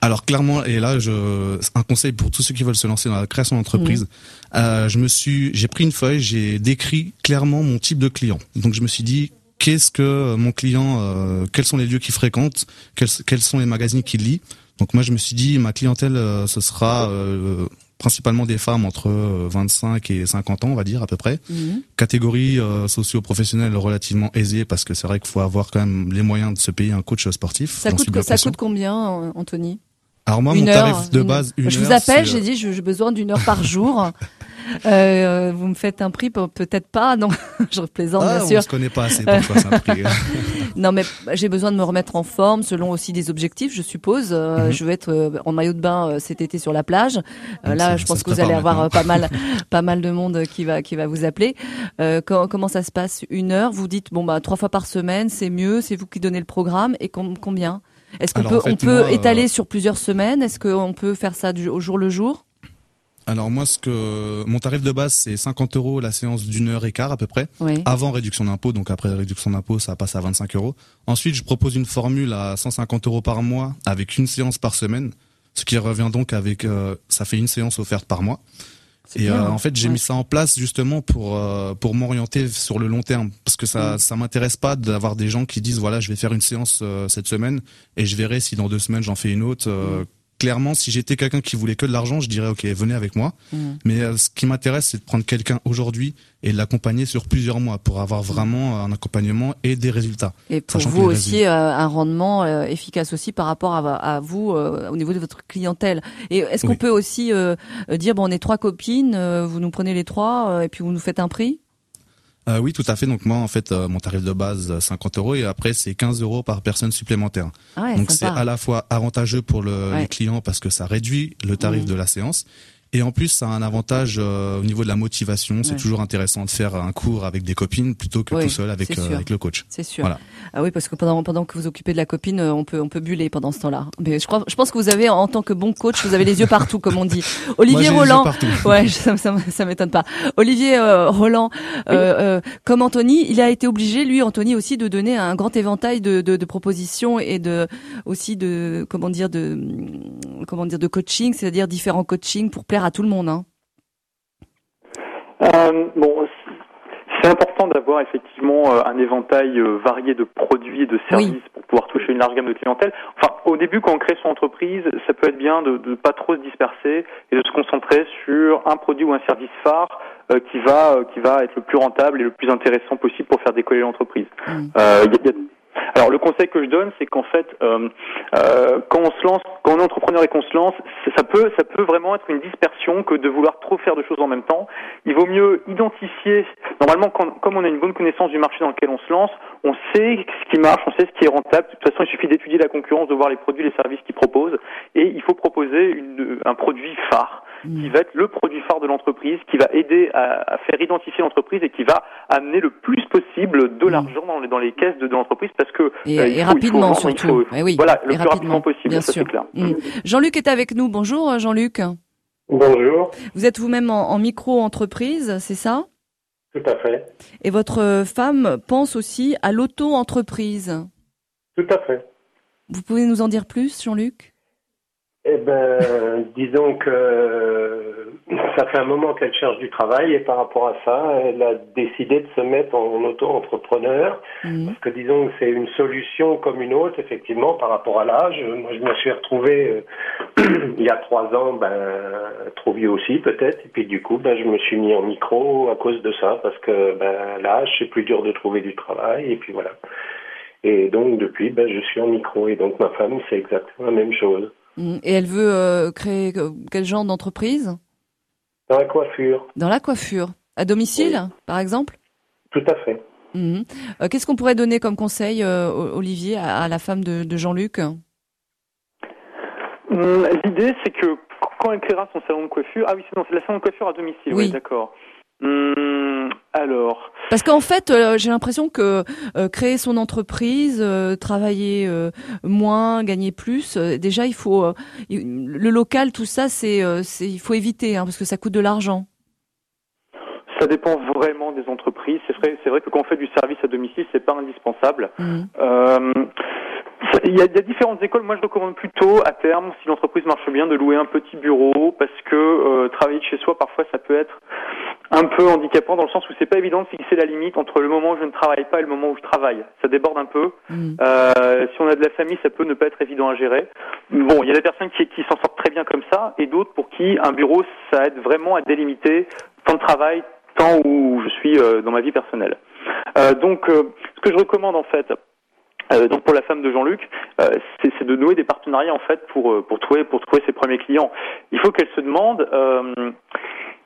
Alors clairement, et là, je, un conseil pour tous ceux qui veulent se lancer dans la création d'entreprise. Euh, je me suis, j'ai pris une feuille, j'ai décrit clairement mon type de client. Donc je me suis dit, qu'est-ce que mon client, euh, quels sont les lieux qu'il fréquente, quels, quels, sont les magazines qu'il lit. Donc moi, je me suis dit, ma clientèle, euh, ce sera euh, principalement des femmes entre 25 et 50 ans, on va dire à peu près. Mhm. Catégorie socio-professionnelle relativement aisée parce que c'est vrai qu'il faut avoir quand même les moyens de se payer un coach sportif. Ça coûte, ça coûte combien, Anthony? Alors moi, mon tarif de base, une Je vous appelle, j'ai dit, j'ai besoin d'une heure par jour. Euh, vous me faites un prix, peut-être pas, non, je plaisante ah, bien sûr. On se connaît pas assez pour faire un prix. non, mais j'ai besoin de me remettre en forme, selon aussi des objectifs, je suppose. Euh, mhm. Je veux être euh, en maillot de bain cet été sur la plage. là, je pense que vous allez avoir pas mal, pas mal de monde qui va, qui va vous appeler. comment ça se passe Une heure? Vous dites bon bah trois fois par semaine, c'est mieux. C'est vous qui donnez le programme et combien? Est-ce qu'on peut, on peut étaler sur plusieurs semaines? Est-ce qu'on peut faire ça du, au jour le jour? Alors moi, ce que mon tarif de base c'est 50 euros la séance d'une heure et quart à peu près, avant réduction d'impôt. Donc après réduction d'impôt, ça passe à 25 euros. Ensuite, je propose une formule à 150 euros par mois avec une séance par semaine, ce qui revient donc avec, euh, ça fait une séance offerte par mois. Et euh, en fait, j'ai mis ça en place justement pour euh, pour m'orienter sur le long terme, parce que ça mm. ça m'intéresse pas d'avoir des gens qui disent voilà, je vais faire une séance euh, cette semaine et je verrai si dans deux semaines j'en fais une autre. Mm clairement, si j'étais quelqu'un qui voulait que de l'argent, je dirais ok, venez avec moi. Mm. Mais euh, ce qui m'intéresse, c'est de prendre quelqu'un aujourd'hui et de l'accompagner sur plusieurs mois pour avoir vraiment un accompagnement et des résultats. Et pour vous aussi euh, un rendement euh, efficace aussi par rapport à, vous au niveau de votre clientèle. Et est-ce qu'on peut aussi dire bon, on est trois copines, vous nous prenez les trois et puis vous nous faites un prix? Euh, oui, tout à fait. Donc moi, en fait, euh, mon tarif de base, 50 euros, et après, c'est 15 euros par personne supplémentaire. Ah Donc c'est à la fois avantageux pour le, les clients parce que ça réduit le tarif mmh. de la séance, Et en plus, ça a un avantage au niveau de la motivation. C'est toujours intéressant de faire un cours avec des copines plutôt que tout seul avec, avec le coach. C'est sûr. Voilà. Ah oui, parce que pendant pendant que vous occupez de la copine, on peut on peut buller pendant ce temps-là. Mais je crois je pense que vous avez en tant que bon coach, vous avez les yeux partout comme on dit. Olivier Roland. Ouais, ça, ça, ça m'étonne pas. Olivier Roland, comme Anthony, il a été obligé, lui, Anthony aussi, de donner un grand éventail de, de, de propositions et de aussi de comment dire de comment dire de coaching, c'est-à-dire différents coachings pour plaire à tout le monde. Hein. Euh, bon, c'est important d'avoir effectivement euh, un éventail euh, varié de produits et de services pour pouvoir toucher une large gamme de clientèle. Enfin, au début, quand on crée son entreprise, ça peut être bien de ne pas trop se disperser et de se concentrer sur un produit ou un service phare euh, qui va qui va être le plus rentable et le plus intéressant possible pour faire décoller l'entreprise. Mm. Alors le conseil que je donne, c'est qu'en fait, euh, euh, quand on se lance, quand on est entrepreneur et qu'on se lance, ça peut, vraiment être une dispersion que de vouloir trop faire de choses en même temps. Il vaut mieux identifier. Normalement, comme on a une bonne connaissance du marché dans lequel on se lance, on sait ce qui marche, on sait ce qui est rentable. De toute façon, il suffit d'étudier la concurrence, de voir les produits, les services qu'ils proposent, et il faut proposer un produit phare qui va être le produit phare de l'entreprise, qui va aider à, faire identifier l'entreprise et qui va amener le plus possible de mm. l'argent dans, dans, les caisses de, l'entreprise parce que et, euh, rapidement surtout. Eh oui, voilà, le plus rapidement, possible, bien sûr. Clair. Mm. Jean-Luc est avec nous. Bonjour Jean-Luc. Bonjour. Vous êtes vous-même en, micro-entreprise, c'est ça? Tout à fait. Et votre femme pense aussi à l'auto-entreprise Tout à fait. Vous pouvez nous en dire plus, Jean-Luc? Eh ben, disons que euh, ça fait un moment qu'elle cherche du travail et par rapport à ça, elle a décidé de se mettre en auto-entrepreneur mhm. parce que disons que c'est une solution comme une autre, effectivement, par rapport à l'âge. Moi, je me suis retrouvé euh, il y a trois ans, ben, trop vieux aussi peut-être, et puis du coup, ben, je me suis mis en micro à cause de ça parce que ben, l'âge, c'est plus dur de trouver du travail et puis voilà. Et donc depuis, ben, je suis en micro et donc ma femme, c'est exactement la même chose. Mm. Et elle veut euh, créer quel genre d'entreprise? Dans la coiffure. Dans la coiffure. À domicile, par exemple? Tout à fait. Mm. Euh, qu'est-ce qu'on pourrait donner comme conseil, euh, Olivier, à, la femme de, Jean-Luc? Mm, L'idée, c'est que quand elle créera son salon de coiffure, ah oui, c'est la salon de coiffure à domicile, oui, d'accord. Alors. Parce qu'en fait, euh, j'ai l'impression que euh, créer son entreprise, euh, travailler moins, gagner plus, déjà il faut le local, tout ça, c'est il faut éviter hein, parce que ça coûte de l'argent. Ça dépend vraiment des entreprises. C'est vrai, c'est vrai que quand on fait du service à domicile, c'est pas indispensable. Mmh. Il y, a, différentes écoles. Moi, je recommande plutôt, à terme, si l'entreprise marche bien, de louer un petit bureau, parce que euh, travailler de chez soi, parfois, ça peut être un peu handicapant dans le sens où c'est pas évident de fixer la limite entre le moment où je ne travaille pas et le moment où je travaille. Ça déborde un peu. Mm. Euh, si on a de la famille, ça peut ne pas être évident à gérer. Bon, il y a des personnes qui, qui s'en sortent très bien comme ça, et d'autres pour qui un bureau, ça aide vraiment à délimiter temps de travail, temps où je suis euh, dans ma vie personnelle. Euh, donc, ce que je recommande en fait, euh, donc pour la femme de Jean-Luc, euh, c'est de nouer des partenariats en fait pour euh, pour trouver pour trouver ses premiers clients. Il faut qu'elle se demande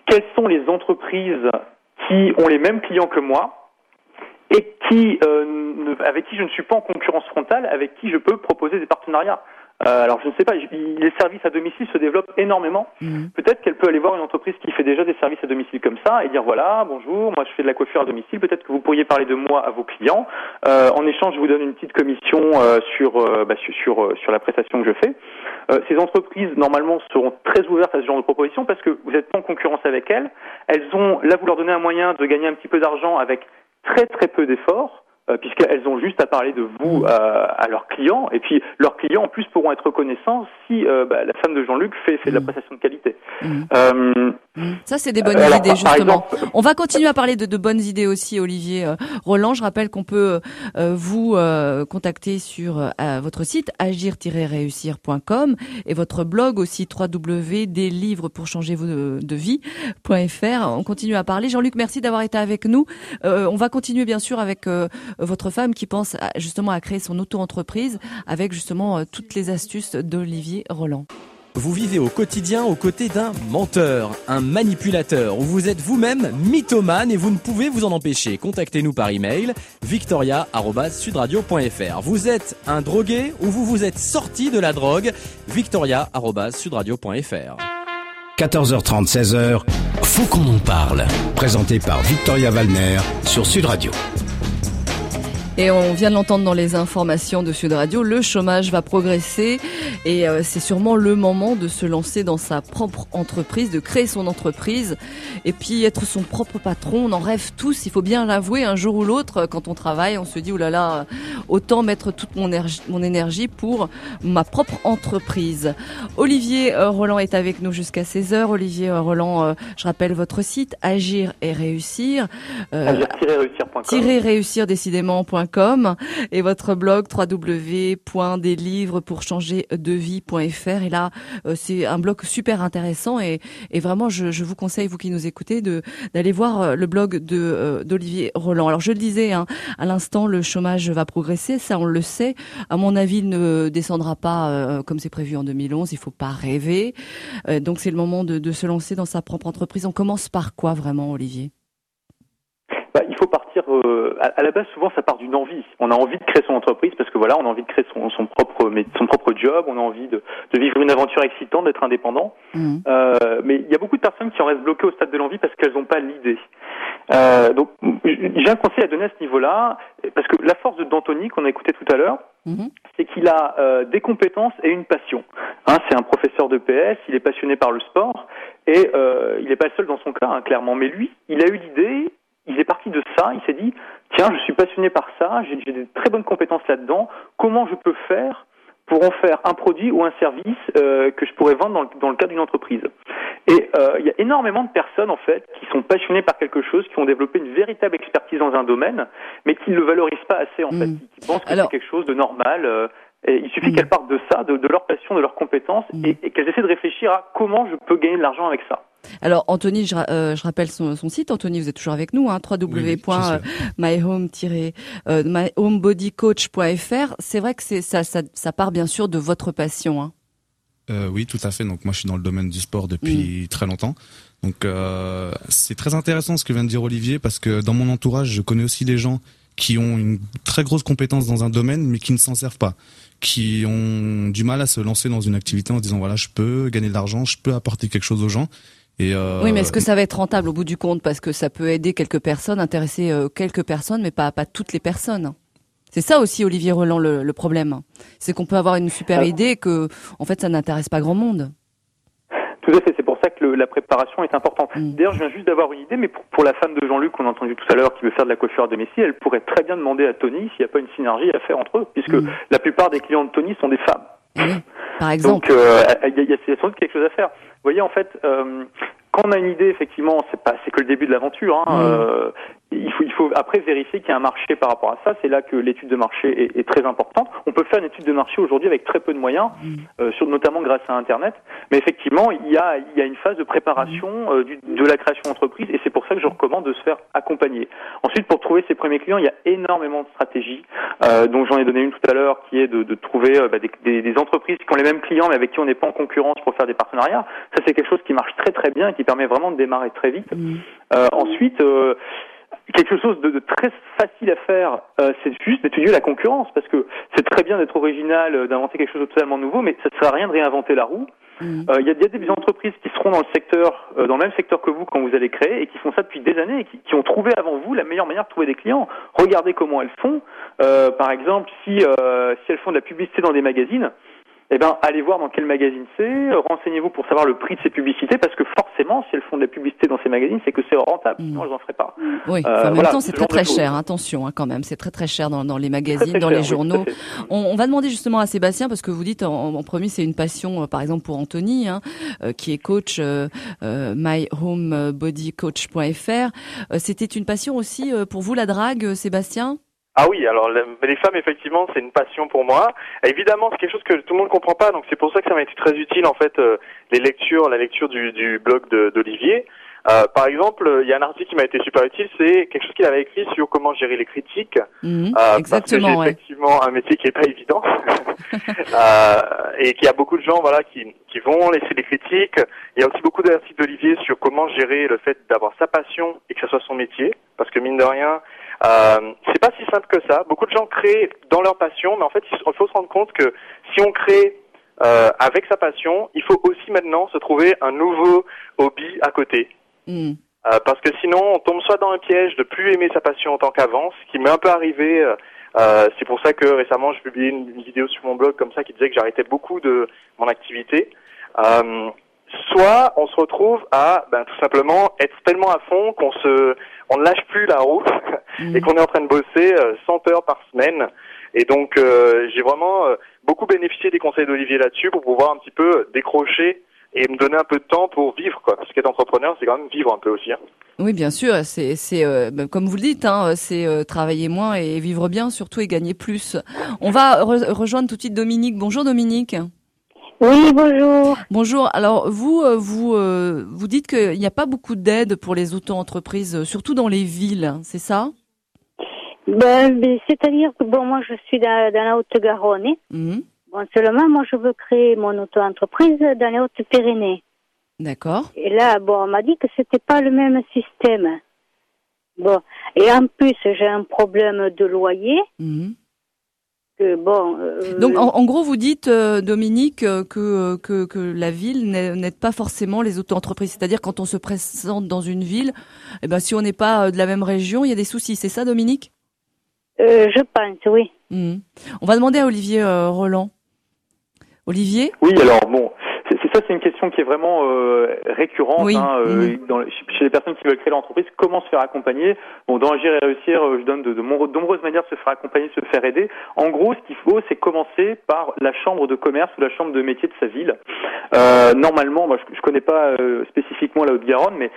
quelles sont les entreprises qui ont les mêmes clients que moi et qui avec qui je ne suis pas en concurrence frontale, avec qui je peux proposer des partenariats. Euh, alors je ne sais pas, les services à domicile se développent énormément. Mhm. Peut-être qu'elle peut aller voir une entreprise qui fait déjà des services à domicile comme ça et dire voilà, bonjour, moi je fais de la coiffure à domicile, peut-être que vous pourriez parler de moi à vos clients. Euh, en échange, je vous donne une petite commission euh, sur, bah, sur, sur, sur la prestation que je fais. ces entreprises, normalement, seront très ouvertes à ce genre de propositions parce que vous n'êtes pas en concurrence avec elles. Elles ont, là, vous leur donnez un moyen de gagner un petit peu d'argent avec très très peu d'efforts. Euh, puisqu'elles ont juste à parler de vous euh, à leurs clients, et puis leurs clients en plus pourront être reconnaissants si euh, bah, la femme de Jean-Luc fait, fait de la mmh. prestation de qualité. Mmh. Ça, c'est des bonnes idées, justement. On va continuer à parler de, de bonnes idées aussi, Olivier Roland. Je rappelle qu'on peut vous contacter sur votre site agir-réussir.com et votre blog aussi livres pour changer de vie.fr. On continue à parler. Jean-Luc, merci d'avoir été avec nous. on va continuer bien sûr avec votre femme qui pense justement à créer son auto-entreprise avec justement euh, toutes les astuces d'Olivier Roland. Vous vivez au quotidien aux côtés d'un menteur, un manipulateur, ou vous êtes vous-même mythomane et vous ne pouvez vous en empêcher. Contactez-nous par email victoria@sudradio.fr. Vous êtes un drogué ou vous vous êtes sorti de la drogue? Victoria@sudradio.fr. 14h30, 16h, faut qu'on en parle. Présenté par Victoria Valner sur Sud Radio. Et on vient de l'entendre dans les informations de Sud Radio, le chômage va progresser et euh, c'est sûrement le moment de se lancer dans sa propre entreprise, de créer son entreprise et puis être son propre patron. On en rêve tous, il faut bien l'avouer, un jour ou l'autre, quand on travaille, on se dit, oh là là, autant mettre toute mon, énergie, mon énergie pour ma propre entreprise. Olivier euh, Roland est avec nous jusqu'à 16h. Olivier euh, Roland, je rappelle votre site, agir et réussir. Agir-réussir.com. décidément et votre blog www.deslivrespourchangerdevie.fr et là euh, c'est un blog super intéressant et, vraiment je, vous conseille vous qui nous écoutez d'aller voir euh, le blog euh, d'Olivier Roland. Alors je le disais hein, à l'instant le chômage va progresser, ça on le sait. À mon avis il ne descendra pas comme c'est prévu en 2011, il faut pas rêver. donc c'est le moment de, se lancer dans sa propre entreprise. On commence par quoi vraiment Olivier? Partir euh, à, la base souvent ça part d'une envie. On a envie de créer son entreprise parce que voilà, on a envie de créer son, son propre son propre job, on a envie de, de vivre une aventure excitante, d'être indépendant. Mmh. Euh, mais il y a beaucoup de personnes qui en restent bloquées au stade de l'envie parce qu'elles n'ont pas l'idée. Euh, donc j'ai un conseil à donner à ce niveau-là parce que la force d'Anthony qu'on a écouté tout à l'heure, mmh. c'est qu'il a euh, des compétences et une passion. Hein, c'est un professeur de PS, il est passionné par le sport et euh, il n'est pas le seul dans son cas, hein, clairement. Mais lui, il a eu l'idée il est parti de ça, il s'est dit, tiens, je suis passionné par ça, j'ai des très bonnes compétences là-dedans, comment je peux faire pour en faire un produit ou un service euh, que je pourrais vendre dans le, dans le cadre d'une entreprise? Et euh, il y a énormément de personnes en fait qui sont passionnées par quelque chose, qui ont développé une véritable expertise dans un domaine, mais qui ne le valorisent pas assez en fait, qui, pensent que c'est quelque chose de normal. Euh, et il suffit mm. qu'elles partent de ça, de, de, leur passion, de leurs compétences, mm. et, et qu'elles essaient de réfléchir à comment je peux gagner de l'argent avec ça. Alors Anthony, je, euh, je rappelle son, son, site. Anthony, vous êtes toujours avec nous, hein, www.myhome-homebodycoach.fr. C'est vrai que c'est ça, ça, ça, part bien sûr de votre passion. Hein. Euh, oui, tout à fait. Donc moi, je suis dans le domaine du sport depuis mm. très longtemps. Donc euh, c'est très intéressant ce que vient de dire Olivier parce que dans mon entourage, je connais aussi des gens qui ont une très grosse compétence dans un domaine mais qui ne s'en servent pas, qui ont du mal à se lancer dans une activité en disant voilà, je peux gagner de l'argent, je peux apporter quelque chose aux gens euh, oui, mais est-ce que ça va être rentable au bout du compte? Parce que ça peut aider quelques personnes, intéresser euh, quelques personnes, mais pas, pas toutes les personnes. C'est ça aussi, Olivier Roland, le, problème. C'est qu'on peut avoir une super ah. idée que, en fait, ça n'intéresse pas grand monde. Tout à fait, c'est pour ça que la préparation est importante. Mm. D'ailleurs, je viens juste d'avoir une idée, mais pour, la femme de Jean-Luc qu'on a entendu tout à l'heure, qui veut faire de la coiffure à domicile, elle pourrait très bien demander à Tony s'il n'y a pas une synergie à faire entre eux, puisque mm. la plupart des clients de Tony sont des femmes. Oui, par exemple. Donc, euh, il y, a, sans doute quelque chose à faire. Vous voyez, en fait, euh, quand on a une idée, effectivement, c'est pas, c'est que le début de l'aventure. Hein, mm. euh, il faut, il faut après vérifier qu'il y a un marché par rapport à ça. C'est là que l'étude de marché est, est, très importante. On peut faire une étude de marché aujourd'hui avec très peu de moyens, mm. euh, sur, notamment grâce à Internet. Mais effectivement, il y a, il y a une phase de préparation mm. euh, du, de la création d'entreprise, et c'est pour ça que je recommande de se faire accompagner. Ensuite, pour trouver ses premiers clients, il y a énormément de stratégies. Euh, dont j'en ai donné une tout à l'heure, qui est de, de trouver euh, bah, des, des, des, entreprises qui ont les mêmes clients, mais avec qui on n'est pas en concurrence pour faire des partenariats. Ça, c'est quelque chose qui marche très très bien et qui permet vraiment de démarrer très vite. Euh, ensuite quelque chose de, de, très facile à faire, euh, c'est juste d'étudier la concurrence, parce que c'est très bien d'être original, euh, d'inventer quelque chose de totalement nouveau, mais ça ne sert à rien de réinventer la roue. Mm. Euh, il y, a, y, a, des entreprises qui seront dans le secteur, dans le même secteur que vous quand vous allez créer, et qui font ça depuis des années, et qui, qui ont trouvé avant vous la meilleure manière de trouver des clients. Regardez comment elles font. par exemple, si, si elles font de la publicité dans des magazines, eh ben, allez voir dans quel magazine c'est, renseignez-vous pour savoir le prix de ces publicités, parce que forcément, si elles font de la publicité dans ces magazines, c'est que c'est rentable, mm. sinon elles n'en feraient pas. Oui, euh, en même temps, c'est très très cher, attention hein, quand même, c'est très très cher dans, dans les magazines, dans les journaux. on, on, va demander justement à Sébastien, parce que vous dites en, en premier, c'est une passion, euh, par exemple pour Anthony, hein, euh, qui est coach euh myhomebodycoach.fr. C'était une passion aussi pour vous la drague, Sébastien? Ah oui, alors les femmes, effectivement, c'est une passion pour moi. évidemment, c'est quelque chose que tout le monde comprend pas, donc c'est pour ça que ça m'a été très utile, en fait, euh, les lectures, la lecture du, du blog d'Olivier. Euh, par exemple, il y a un article qui m'a été super utile, c'est quelque chose qu'il avait écrit sur comment gérer les critiques. Mmh, euh, exactement, parce que effectivement un métier qui est pas évident euh, et qu'il y a beaucoup de gens, voilà, qui, qui vont laisser des critiques. Il y a aussi beaucoup d'articles d'Olivier sur comment gérer le fait d'avoir sa passion et que ce soit son métier, parce que mine de rien, euh, c'est pas si simple que ça. Beaucoup de gens créent dans leur passion, mais en fait, il faut se rendre compte que si on crée euh, avec sa passion, il faut aussi maintenant se trouver un nouveau hobby à côté. Hmm. Euh, parce que sinon, on tombe soit dans un piège de plus aimer sa passion en tant qu'avant, ce qui m'est un peu arrivé. Euh, euh, c'est pour ça que récemment, je publié une, une, vidéo sur mon blog comme ça qui disait que j'arrêtais beaucoup de mon activité. Euh, soit on se retrouve à ben, tout simplement être tellement à fond qu'on se, on ne lâche plus la et qu'on est en train de bosser 100 heures par semaine. Et donc, j'ai vraiment beaucoup bénéficié des conseils d'Olivier là-dessus pour pouvoir un petit peu décrocher et me donner un peu de temps pour vivre quoi. Parce qu'être entrepreneur c'est quand même vivre un peu aussi hein. oui bien sûr c'est c'est euh, bah, comme vous le dites hein, c'est euh, travailler moins et vivre bien surtout et gagner plus. On va re rejoindre tout de suite Dominique. Bonjour Dominique. Oui bonjour. Bonjour. Alors vous euh, vous euh, vous dites qu'il n'y a pas beaucoup d'aide pour les auto-entreprises surtout dans les villes c'est ça? Ben, c'est-à-dire que bon moi je suis dans, dans la Haute-Garonne mmh. Bon, seulement, moi, je veux créer mon auto-entreprise dans les Hautes-Pyrénées. D'accord. Et là, bon, on m'a dit que c'était pas le même système. Bon, et en plus, j'ai un problème de loyer. Mmh. Que, bon. Euh, Donc, en, en, gros, vous dites, euh, Dominique, euh, que, que, que la ville n'aide pas forcément les auto-entreprises. C'est-à-dire, quand on se présente dans une ville, eh ben, si on n'est pas de la même région, il y a des soucis. C'est ça, Dominique? Euh, Je pense, oui. Mmh. On va demander à Olivier Roland. Olivier? Oui, alors bon, c'est ça, c'est une question qui est vraiment euh, récurrente oui. hein, euh, mmh. dans, chez les personnes qui veulent créer l'entreprise. Comment se faire accompagner? Bon, dans Agir et réussir, euh, je donne de, de, de, nombreuses manières de se faire accompagner, de se faire aider. En gros, ce qu'il faut, c'est commencer par la chambre de commerce ou la chambre de métier de sa ville. Euh, normalement, moi, je, je connais pas euh, spécifiquement la Haute-Garonne, mais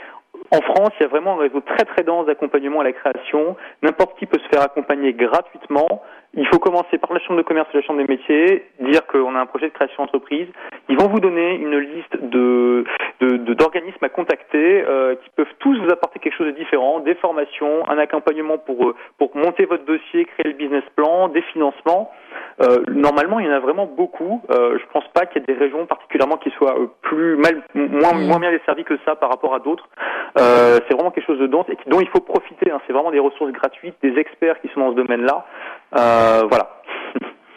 en France, il y a vraiment un réseau très très dense d'accompagnement à la création. N'importe qui peut se faire accompagner gratuitement. Il faut commencer par la chambre de commerce et la chambre des métiers, dire qu'on a un projet de création d'entreprise. Ils vont vous donner une liste de d'organismes de, à contacter euh, qui peuvent tous vous apporter quelque chose de différent, des formations, un accompagnement pour pour monter votre dossier, créer le business plan, des financements. Euh, normalement, il y en a vraiment beaucoup. Euh, je pense pas qu'il y ait des régions particulièrement qui soient plus mal, moins, moins bien desservies que ça par rapport à d'autres. Euh, c'est vraiment quelque chose de dense et dont il faut profiter. Hein. C'est vraiment des ressources gratuites, des experts qui sont dans ce domaine-là. Euh, voilà.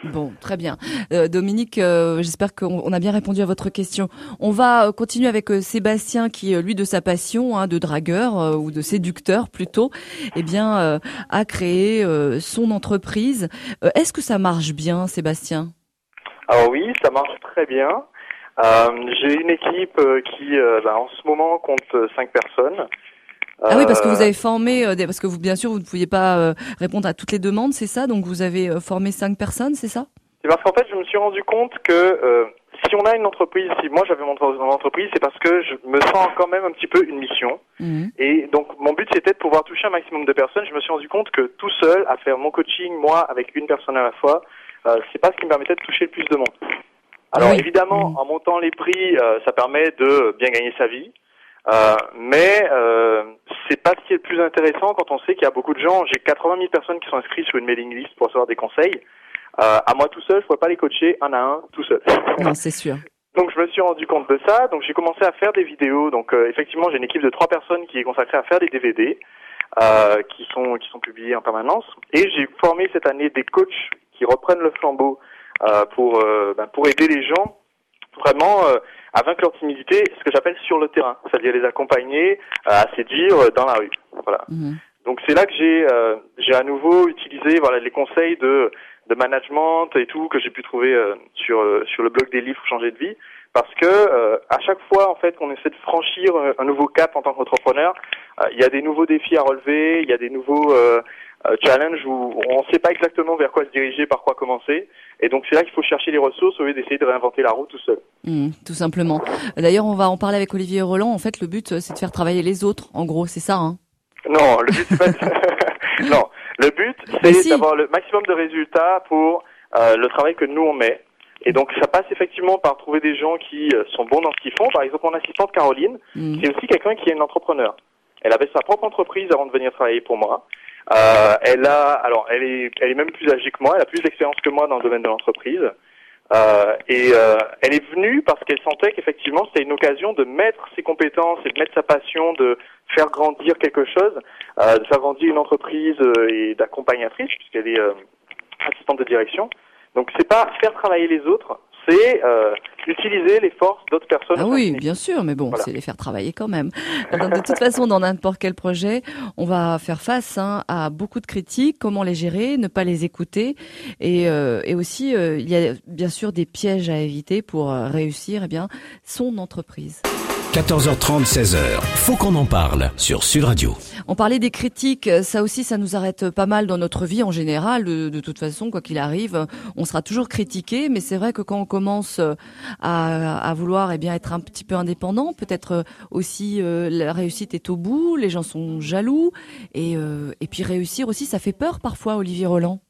Bon, très bien. Euh, Dominique, euh, j'espère qu'on a bien répondu à votre question. On va continuer avec euh, Sébastien qui, lui, de sa passion hein, de dragueur euh, ou de séducteur plutôt, eh bien, euh, a créé son entreprise. Est-ce que ça marche bien, Sébastien? Alors oui, ça marche très bien. J'ai une équipe qui, bah, en ce moment, compte cinq personnes. Ah oui, parce que vous avez formé, euh, des, parce que vous, bien sûr, vous ne pouviez pas euh, répondre à toutes les demandes, c'est ça? Donc vous avez euh, formé cinq personnes, c'est ça? C'est parce qu'en fait, je me suis rendu compte que euh, si on a une entreprise, si moi j'avais mon, mon entreprise, c'est parce que je me sens quand même un petit peu une mission. Mmh. Et donc mon but c'était de pouvoir toucher un maximum de personnes. Je me suis rendu compte que tout seul, à faire mon coaching, moi, avec une personne à la fois, euh, c'est pas ce qui me permettait de toucher le plus de monde. Alors oui. évidemment, mmh. en montant les prix, euh, ça permet de bien gagner sa vie. Euh, mais euh, c'est pas ce qui est le plus intéressant quand on sait qu'il y a beaucoup de gens. J'ai 80 000 personnes qui sont inscrites sur une mailing list pour recevoir des conseils. Euh, à moi tout seul, je pourrais pas les coacher un à un tout seul. Non, c'est sûr. Donc je me suis rendu compte de ça. Donc j'ai commencé à faire des vidéos. Donc euh, effectivement, j'ai une équipe de trois personnes qui est consacrée à faire des DVD euh, qui sont qui sont publiés en permanence. Et j'ai formé cette année des coachs qui reprennent le flambeau euh, pour ben, pour aider les gens vraiment à vaincre leur timidité, ce que j'appelle sur le terrain, c'est-à-dire les accompagner à séduire dans la rue. Voilà. Mmh. Donc c'est là que j'ai euh, j'ai à nouveau utilisé voilà les conseils de de management et tout que j'ai pu trouver euh, sur euh, sur le blog des livres changer de vie parce que euh, à chaque fois en fait qu'on essaie de franchir un nouveau cap en tant qu'entrepreneur, il y a des nouveaux défis à relever, il y a des nouveaux challenges où on ne sait pas exactement vers quoi se diriger, par quoi commencer. Et donc c'est là qu'il faut chercher les ressources au lieu d'essayer de réinventer la roue tout seul. Mmh, tout simplement. D'ailleurs, on va en parler avec Olivier Roland. En fait, le but, c'est de faire travailler les autres. En gros, c'est ça. Hein? Non, le but, c'est pas... non, le but, c'est si. d'avoir le maximum de résultats pour euh, le travail que nous on met. Et donc ça passe effectivement par trouver des gens qui euh, sont bons dans ce qu'ils font. Par exemple, mon assistante Caroline, mmh. c'est aussi quelqu'un qui est une entrepreneur. Elle avait sa propre entreprise avant de venir travailler pour moi. Euh, elle a, alors, elle est, elle est même plus âgée que moi. Elle a plus d'expérience que moi dans le domaine de l'entreprise. Euh, et euh, elle est venue parce qu'elle sentait qu'effectivement c'était une occasion de mettre ses compétences et de mettre sa passion, de faire grandir quelque chose, euh, de faire grandir une entreprise euh, et d'accompagnatrice puisqu'elle est euh, assistante de direction. Donc c'est pas faire travailler les autres, c'est euh, utiliser les forces d'autres personnes. Ah oui, bien sûr, mais bon, c'est les faire travailler quand même. de toute façon, dans n'importe quel projet, on va faire face hein, à beaucoup de critiques, comment les gérer, ne pas les écouter, et, euh, et aussi, euh, il y a bien sûr des pièges à éviter pour réussir eh bien, son entreprise. 14h30, 16h. Faut qu'on en parle sur Sud Radio. On parlait des critiques, ça aussi, ça nous arrête pas mal dans notre vie en général. De, toute façon, quoi qu'il arrive, on sera toujours critiqué. Mais c'est vrai que quand on commence à, à, vouloir, eh bien, être un petit peu indépendant, peut-être aussi euh, la réussite est au bout, les gens sont jaloux, et, euh, et puis réussir aussi, ça fait peur parfois, Olivier Roland.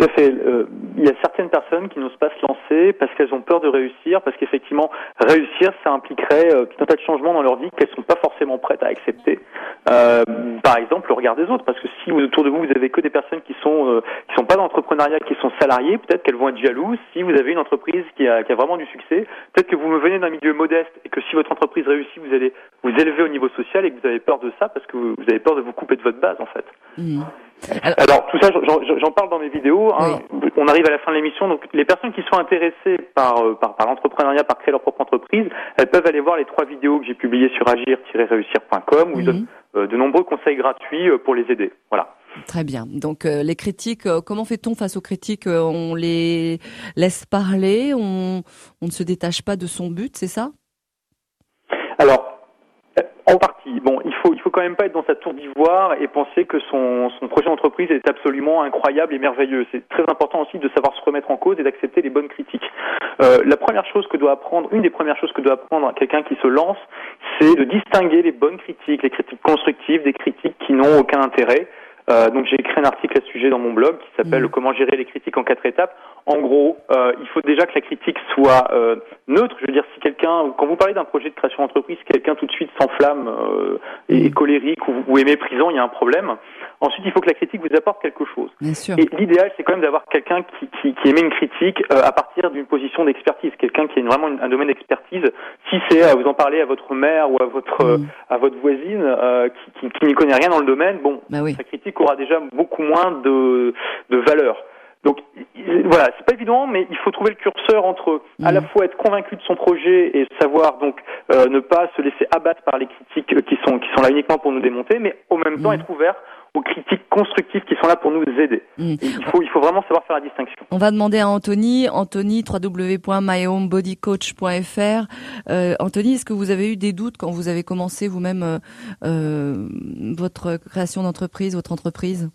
Tout à fait. Euh, il y a certaines personnes qui n'osent pas se lancer parce qu'elles ont peur de réussir, parce qu'effectivement, réussir, ça impliquerait euh, tout un tas de changements dans leur vie qu'elles sont pas forcément prêtes à accepter. Euh, par exemple, le regard des autres, parce que si autour de vous, vous avez que des personnes qui sont euh, qui sont pas dans qui sont salariées, peut-être qu'elles vont être jalouses. Si vous avez une entreprise qui a, qui a vraiment du succès, peut-être que vous venez d'un milieu modeste et que si votre entreprise réussit, vous allez vous élever au niveau social et que vous avez peur de ça parce que vous, avez peur de vous couper de votre base, en fait. Mmh. Alors, tout ça, j'en parle dans mes vidéos. Hein. On arrive à la fin de l'émission, donc les personnes qui sont intéressées par, euh, par, par l'entrepreneuriat, par créer leur propre entreprise, elles peuvent aller voir les trois vidéos que j'ai publiées sur agir-réussir.com où ils donnent euh, de nombreux conseils gratuits euh, pour les aider. Voilà. Très bien. Donc les critiques, comment fait-on face aux critiques On les laisse parler, on, on ne se détache pas de son but, c'est ça? Alors, en partie. Bon, il faut il faut quand même pas être dans sa tour d'ivoire et penser que son, son projet d'entreprise est absolument incroyable et merveilleux. C'est très important aussi de savoir se remettre en cause et d'accepter les bonnes critiques. Euh, la première chose que doit apprendre, une des premières choses que doit apprendre quelqu'un qui se lance, c'est de distinguer les bonnes critiques, les critiques constructives des critiques qui n'ont aucun intérêt. Euh, donc j'ai écrit un article à ce sujet dans mon blog qui s'appelle mmh. Comment gérer les critiques en quatre étapes. En gros, euh, il faut déjà que la critique soit euh, neutre. Je veux dire, si quelqu'un, quand vous parlez d'un projet de création d'entreprise, quelqu'un tout de suite s'enflamme euh, et est colérique ou, ou est méprisant, il y a un problème. Ensuite, il faut que la critique vous apporte quelque chose. Bien sûr. Et l'idéal, c'est quand même d'avoir quelqu'un qui, qui, qui, émet une critique euh, à partir d'une position d'expertise, quelqu'un qui a vraiment un domaine d'expertise. Si c'est à vous en parler à votre mère ou à votre mm. à votre voisine euh, qui, qui, n'y connaît rien dans le domaine, bon, bah oui. sa critique aura déjà beaucoup moins de, de valeur. Donc voilà, c'est pas évident, mais il faut trouver le curseur entre à la mm. fois être convaincu de son projet et savoir donc euh, ne pas se laisser abattre par les critiques qui sont qui sont là uniquement pour nous démonter, mais au même temps mm. être ouvert aux critiques constructives qui sont là pour nous aider. Mm. Il, faut, il faut vraiment savoir faire la distinction. On va demander à Anthony, Anthony, www.myhomebodycoach.fr. Euh, Anthony, est-ce que vous avez eu des doutes quand vous avez commencé vous-même euh, euh votre création d'entreprise, votre entreprise?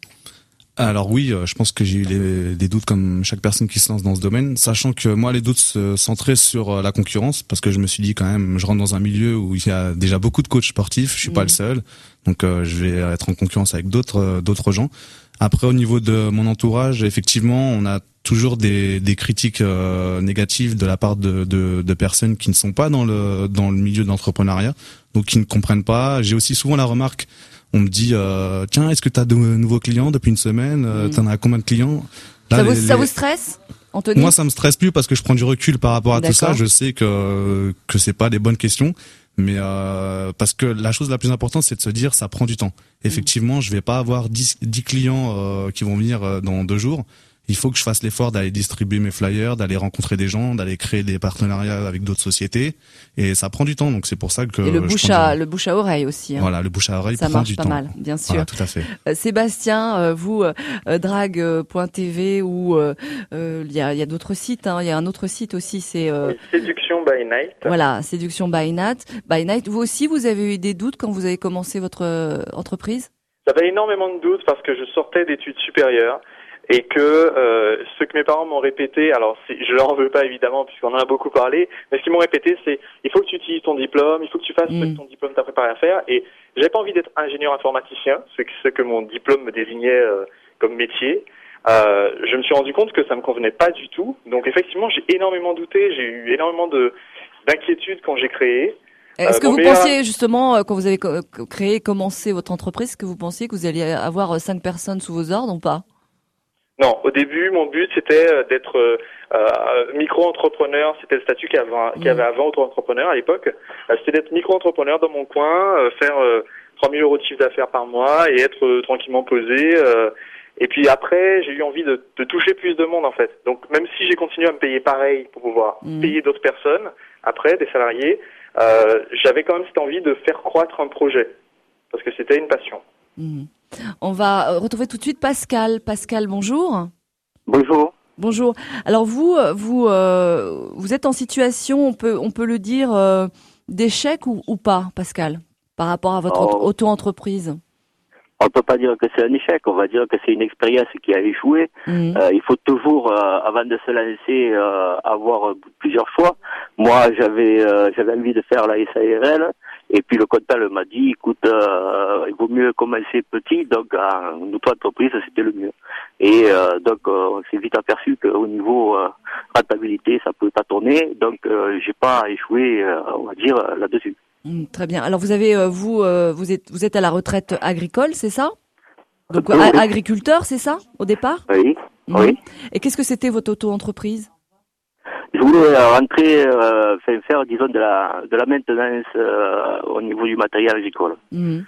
Alors oui, euh, je pense que j'ai eu des doutes comme chaque personne qui se lance dans ce domaine, sachant que moi les doutes se centraient sur euh, la concurrence parce que je me suis dit quand même, je rentre dans un milieu où il y a déjà beaucoup de coachs sportifs, je suis pas le seul, donc euh, je vais être en concurrence avec d'autres d'autres gens. Après au niveau de mon entourage, effectivement, on a toujours des, des critiques négatives de la part de, de, de, personnes qui ne sont pas dans le dans le milieu de l'entrepreneuriat, donc qui ne comprennent pas. J'ai aussi souvent la remarque on me dit euh, tiens est-ce que tu as de nouveaux clients depuis une semaine euh, mm. T'en as combien de clients? Ça, vous, ça vous stresse Anthony? Moi ça me stresse plus parce que je prends du recul par rapport à tout ça. Je sais que que c'est pas des bonnes questions, mais euh, parce que la chose la plus importante c'est de se dire ça prend du temps. Effectivement, je vais pas avoir 10, 10 clients euh, qui vont venir euh, dans deux jours il faut que je fasse l'effort d'aller distribuer mes flyers, d'aller rencontrer des gens, d'aller créer des partenariats avec d'autres sociétés. Et ça prend du temps, donc c'est pour ça que. Et le bouche à le bouche à oreille aussi. Hein. Voilà, le bouche à oreille ça prend marche pas mal, bien sûr. Voilà, tout à fait. Euh, Sébastien, euh, vous euh, drag.tv ou il y a, y a d'autres sites. Hein. Il y a un autre site aussi, c'est. Séduction by Night. Voilà, Séduction by Night. By Night. Vous aussi, vous avez eu des doutes quand vous avez commencé votre entreprise? J'avais énormément de doutes parce que je sortais d'études supérieures et que euh, ce que mes parents m'ont répété, alors je leur veux pas évidemment puisqu'on en a beaucoup parlé, mais ce qu'ils m'ont répété c'est il faut que tu utilises ton diplôme, il faut que tu fasses ce que mm. ton diplôme t'a préparé à faire et j'avais pas envie d'être ingénieur informaticien, ce que, ce que mon diplôme me désignait euh, comme métier. Euh, je me suis rendu compte que ça me convenait pas du tout, donc effectivement j'ai énormément douté, j'ai eu énormément de d'inquiétude quand j'ai créé. Est-ce euh, que vous pensiez justement, quand vous avez créé, commencé votre entreprise, est-ce que vous pensiez que vous alliez avoir cinq personnes sous vos ordres ou pas? Non, au début, mon but c'était euh, d'être euh, euh, micro-entrepreneur. C'était le statut qu'il y avait, qu avait mmh. avant auto-entrepreneur à l'époque. c'était d'être micro-entrepreneur dans mon coin, faire 3000 euros de chiffre d'affaires par mois et être tranquillement posé Et puis après, j'ai eu envie de, de, toucher plus de monde en fait. Donc même si j'ai continué à me payer pareil pour pouvoir mmh. payer d'autres personnes, après des salariés, euh, j'avais quand même cette envie de faire croître un projet parce que c'était une passion. Mmh. On va retrouver tout de suite Pascal. Pascal, bonjour. Bonjour. Bonjour. Alors vous, vous, euh, vous êtes en situation, on peut, on peut le dire, euh, d'échec ou, ou, pas, Pascal, par rapport à votre oh. auto-entreprise? On ne peut pas dire que c'est un échec, on va dire que c'est une expérience qui a échoué. Mhm. Euh, il faut toujours, euh, avant de se lancer, euh, avoir plusieurs choix. Moi, j'avais j'avais envie de faire la SARL, et puis le comptable m'a dit, écoute, il vaut mieux commencer petit, donc en auto-entreprise, c'était le mieux. Et donc, on s'est vite aperçu qu'au niveau rentabilité, ça peut pas tourner, donc j'ai pas échoué, on va dire, là-dessus. Mm, très bien. Alors vous avez euh, vous euh, vous êtes vous êtes à la retraite agricole, c'est ça? Donc agriculteur, c'est ça au départ? Oui. Oui. Et qu'est-ce que c'était votre auto-entreprise? Je voulais rentrer euh, faire disons de la de la maintenance au niveau du matériel agricole. Mm.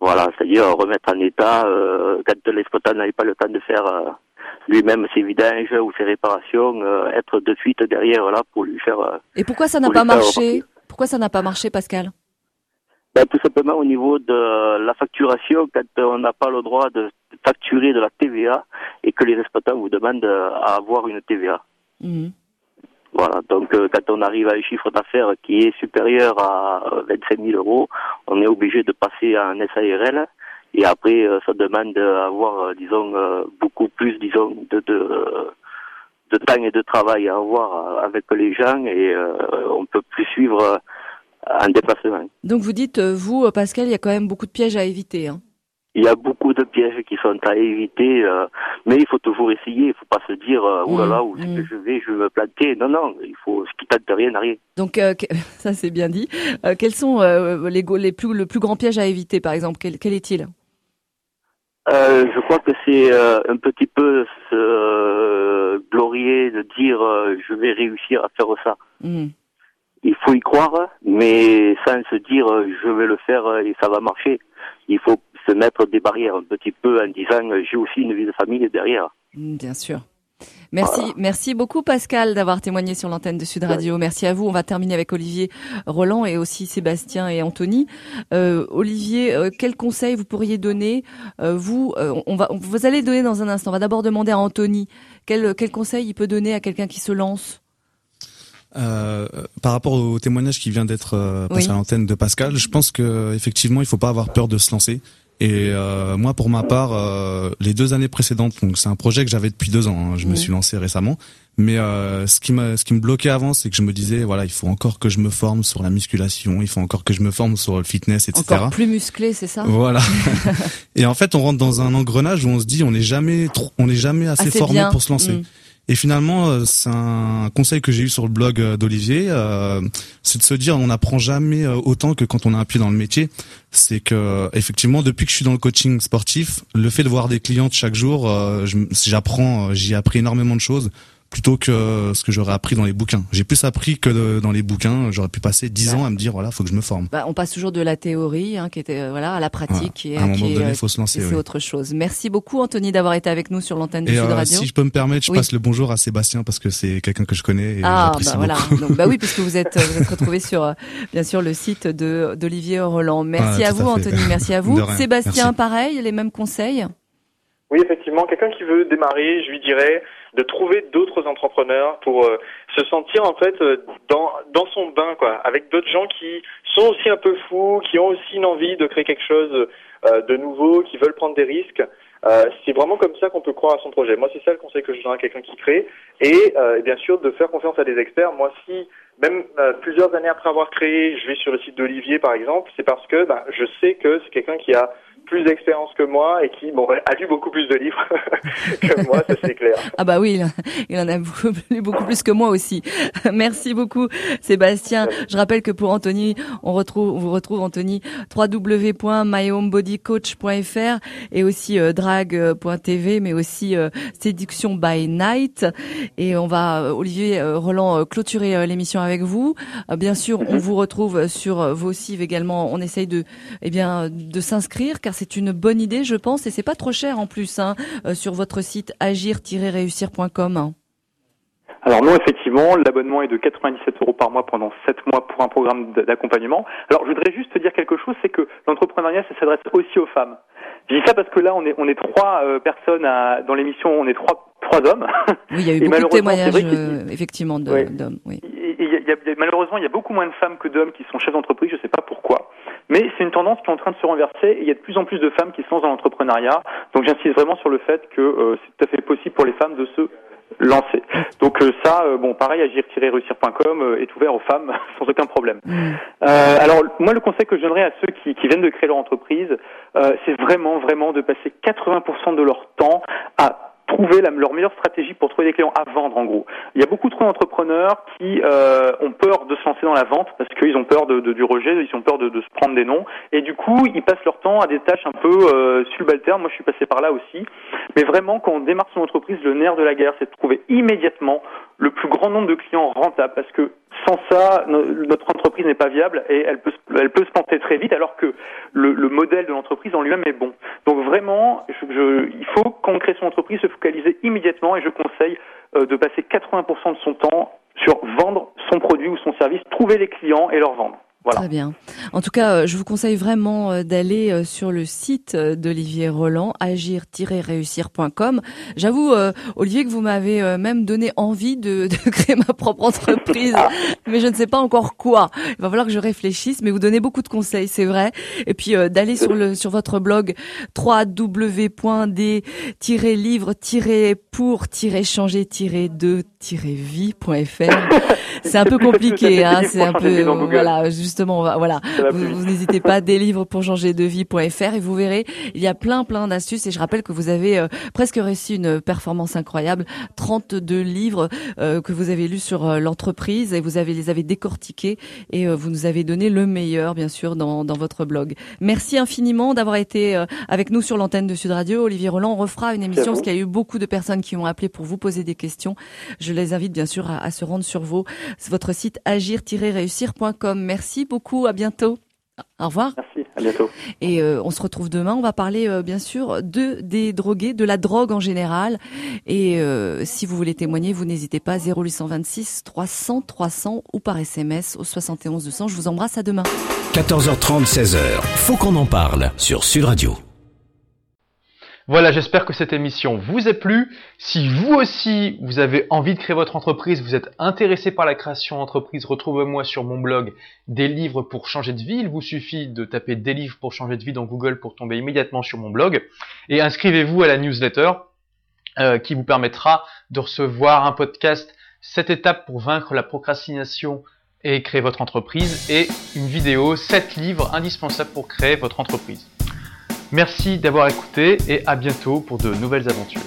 Voilà, c'est-à-dire remettre en état quand l'exploitant n'avait pas le temps de faire lui-même ses vidanges ou ses réparations, être de suite derrière là pour lui faire. Et pourquoi ça n'a pas marché? pourquoi ça n'a pas marché, Pascal? Ben, Tout simplement au niveau de la facturation, quand on n'a pas le droit de facturer de la TVA et que les exploitants vous demandent à avoir une TVA. Mhm. Voilà, donc euh, quand on arrive à un chiffre d'affaires qui est supérieur à 25 000 euros, on est obligé de passer à un SARL et après euh, ça demande d'avoir, euh, disons, beaucoup plus, disons, de, de de temps et de travail à avoir avec les gens et euh, on peut plus suivre un déplacement. Donc vous dites, euh, vous, Pascal, il y a quand même beaucoup de pièges à éviter. Hein. Il y a beaucoup de pièges qui sont à éviter, euh, mais il faut toujours essayer. Il faut pas se dire, oh là là, où mmh. je vais, je vais me planter. Non, non, il faut ce qui tente de rien n'arrive. Donc ça c'est bien dit. quels sont les, les plus le plus grand piège à éviter, par exemple? Quel, quel est-il? Je crois que c'est un petit peu glorier de dire euh, je vais réussir à faire ça. Hmm. Il faut y croire, mais sans se dire euh, je vais le faire euh, et ça va marcher. Il faut se mettre des barrières un petit peu en disant j'ai aussi une vie de famille derrière. Hmm, bien sûr. Merci, merci beaucoup Pascal d'avoir témoigné sur l'antenne de Sud Radio. Merci à vous. On va terminer avec Olivier Roland et aussi Sébastien et Anthony. Euh, Olivier, euh, quel conseil vous pourriez donner euh, Vous, on va, vous allez donner dans un instant. On va d'abord demander à Anthony quel, quel conseil il peut donner à quelqu'un qui se lance? par rapport au témoignage qui vient d'être passé à l'antenne de Pascal, je pense que effectivement il faut pas avoir peur de se lancer. Et euh, moi, pour ma part, euh, les deux années précédentes, donc c'est un projet que j'avais depuis deux ans. Hein, je me suis lancé récemment, mais euh, ce qui me ce qui me bloquait avant, c'est que je me disais voilà, il faut encore que je me forme sur la musculation, il faut encore que je me forme sur le fitness, etc. Encore plus musclé, c'est ça? Voilà. et en fait, on rentre dans un engrenage où on se dit on n'est jamais trop, on n'est jamais assez, formé pour se lancer. Mm. Et finalement, euh, c'est un conseil que j'ai eu sur le blog euh, d'Olivier, euh, c'est de se dire on n'apprend jamais autant que quand on a un pied dans le métier. C'est que effectivement, depuis que je suis dans le coaching sportif, le fait de voir des clientes chaque jour, j'apprends, j'ai appris énormément de choses plutôt que ce que j'aurais appris dans les bouquins. J'ai plus appris que dans les bouquins. J'aurais pu passer dix ans à me dire voilà, faut que je me forme. Bah, on passe toujours de la théorie, hein, qui était euh, voilà, à la pratique. Et, à un moment donné, il faut se lancer. C'est autre chose. Merci beaucoup, Anthony, d'avoir été avec nous sur l'antenne de Sud euh, Radio. Si je peux me permettre, je passe le bonjour à Sébastien parce que c'est quelqu'un que je connais. Et ah, bah voilà. Donc, bah oui, puisque vous êtes vous êtes retrouvé sur euh, bien sûr le site de d'Olivier Roland. Merci à vous, Anthony. Merci à vous. Sébastien, pareil, les mêmes conseils? Oui, effectivement, quelqu'un qui veut démarrer, je lui dirais de trouver d'autres entrepreneurs pour euh, se sentir en fait euh, dans dans son bain quoi, avec d'autres gens qui sont aussi un peu fous, qui ont aussi une envie de créer quelque chose euh, de nouveau, qui veulent prendre des risques. c'est vraiment comme ça qu'on peut croire à son projet. Moi, c'est ça le conseil que je donne à quelqu'un qui crée. Et bien sûr, de faire confiance à des experts. Moi, si même plusieurs années après avoir créé, je vais sur le site d'Olivier, par exemple, c'est parce que ben, je sais que c'est quelqu'un qui a plus d'expérience que moi et qui bon, a lu beaucoup plus de livres que moi, ça c'est clair. Ah bah oui, il en a beaucoup, lu beaucoup plus que moi aussi. Merci beaucoup Sébastien. Je rappelle que pour Anthony, on retrouve, on vous retrouve Anthony www.myhomebodycoach.fr et aussi euh, drag.tv, mais aussi euh, Séduction by Night. Et on va euh, Olivier euh, Roland clôturer l'émission avec vous. bien sûr, on mhm. vous retrouve sur vos sites également. On essaye de, eh bien, de s'inscrire car car c'est une bonne idée, je pense, et c'est pas trop cher en plus hein, sur votre site agir-réussir.com. Alors non, effectivement, l'abonnement est de 97 euros par mois pendant 7 mois pour un programme d'accompagnement. Alors je voudrais juste te dire quelque chose, c'est que l'entrepreneuriat, ça s'adresse aussi aux femmes. Je dis ça parce que là, on est, on est trois euh, personnes à, dans l'émission, on est trois, trois hommes. Oui, il y a eu beaucoup de témoignages, euh, effectivement, d'hommes. Oui. malheureusement, il y a beaucoup moins de femmes que d'hommes qui sont chefs d'entreprise, je ne sais pas pourquoi. Mais c'est une tendance qui est en train de se renverser et il y a de plus en plus de femmes qui se lancent dans l'entrepreneuriat. Donc j'insiste vraiment sur le fait que euh, c'est tout à fait possible pour les femmes de se lancé. Donc euh, ça, euh, bon, pareil, agir-réussir.com euh, est ouvert aux femmes sans aucun problème. Mm. alors moi, le conseil que je donnerais à ceux qui, qui viennent de créer leur entreprise, c'est vraiment, vraiment de passer 80% de leur temps à trouver la, leur meilleure stratégie pour trouver des clients à vendre en gros. Il y a beaucoup trop d'entrepreneurs qui euh, ont peur de se lancer dans la vente parce qu'ils ont peur de, de, du rejet, ils ont peur de, de, se prendre des noms et du coup ils passent leur temps à des tâches un peu euh, subalternes. Moi je suis passé par là aussi. Mais vraiment quand on démarre son entreprise, le nerf de la guerre c'est de trouver immédiatement le plus grand nombre de clients rentables parce que sans ça, notre entreprise n'est pas viable et elle peut, elle peut se planter très vite alors que le, le modèle de l'entreprise en lui-même est bon. Donc vraiment, je, il faut, quand on crée son entreprise, se focaliser immédiatement et je conseille euh, de passer 80% de son temps sur vendre son produit ou son service, trouver les clients et leur vendre. Très bien. En tout cas, euh, je vous conseille vraiment euh, d'aller euh, sur le site d'Olivier Roland, agir-réussir.com. J'avoue, Olivier, que vous m'avez même donné envie de, de, créer ma propre entreprise, mais je ne sais pas encore quoi. Il va falloir que je réfléchisse, mais vous donnez beaucoup de conseils, c'est vrai. Et puis d'aller sur le sur votre blog C'est un peu compliqué, hein, c'est un peu voilà, justement voilà. Vous, n'hésitez pas des livres pour changer de vie.fr et vous verrez, il y a plein plein d'astuces et je rappelle que vous avez euh, presque réussi une performance incroyable, 32 livres euh, que vous avez lus sur euh, l'entreprise et vous avez les avez décortiqués et vous nous avez donné le meilleur bien sûr dans dans votre blog. Merci infiniment d'avoir été avec nous sur l'antenne de Sud Radio. Olivier Roland, on refera une émission parce qu'il y a eu beaucoup de personnes qui ont appelé pour vous poser des questions. Je les invite bien sûr à, à se rendre sur vos votre site agir-réussir.com. Merci beaucoup, à bientôt. Au revoir. Merci, à bientôt. Et euh, on se retrouve demain. On va parler euh, bien sûr de des drogués, de la drogue en général. Et euh, si vous voulez témoigner, vous n'hésitez pas 0826 300 300 ou par SMS au 71 200. Je vous embrasse à demain. 14h30 16h. Faut qu'on en parle sur Sud Radio. Voilà, j'espère que cette émission vous a plu. Si vous aussi, vous avez envie de créer votre entreprise, vous êtes intéressé par la création d'entreprise, retrouvez-moi sur mon blog Des livres pour changer de vie. Il vous suffit de taper Des livres pour changer de vie dans Google pour tomber immédiatement sur mon blog. Et inscrivez-vous à la newsletter euh, qui vous permettra de recevoir un podcast 7 étapes pour vaincre la procrastination et créer votre entreprise et une vidéo 7 livres indispensables pour créer votre entreprise. Merci d'avoir écouté et à bientôt pour de nouvelles aventures.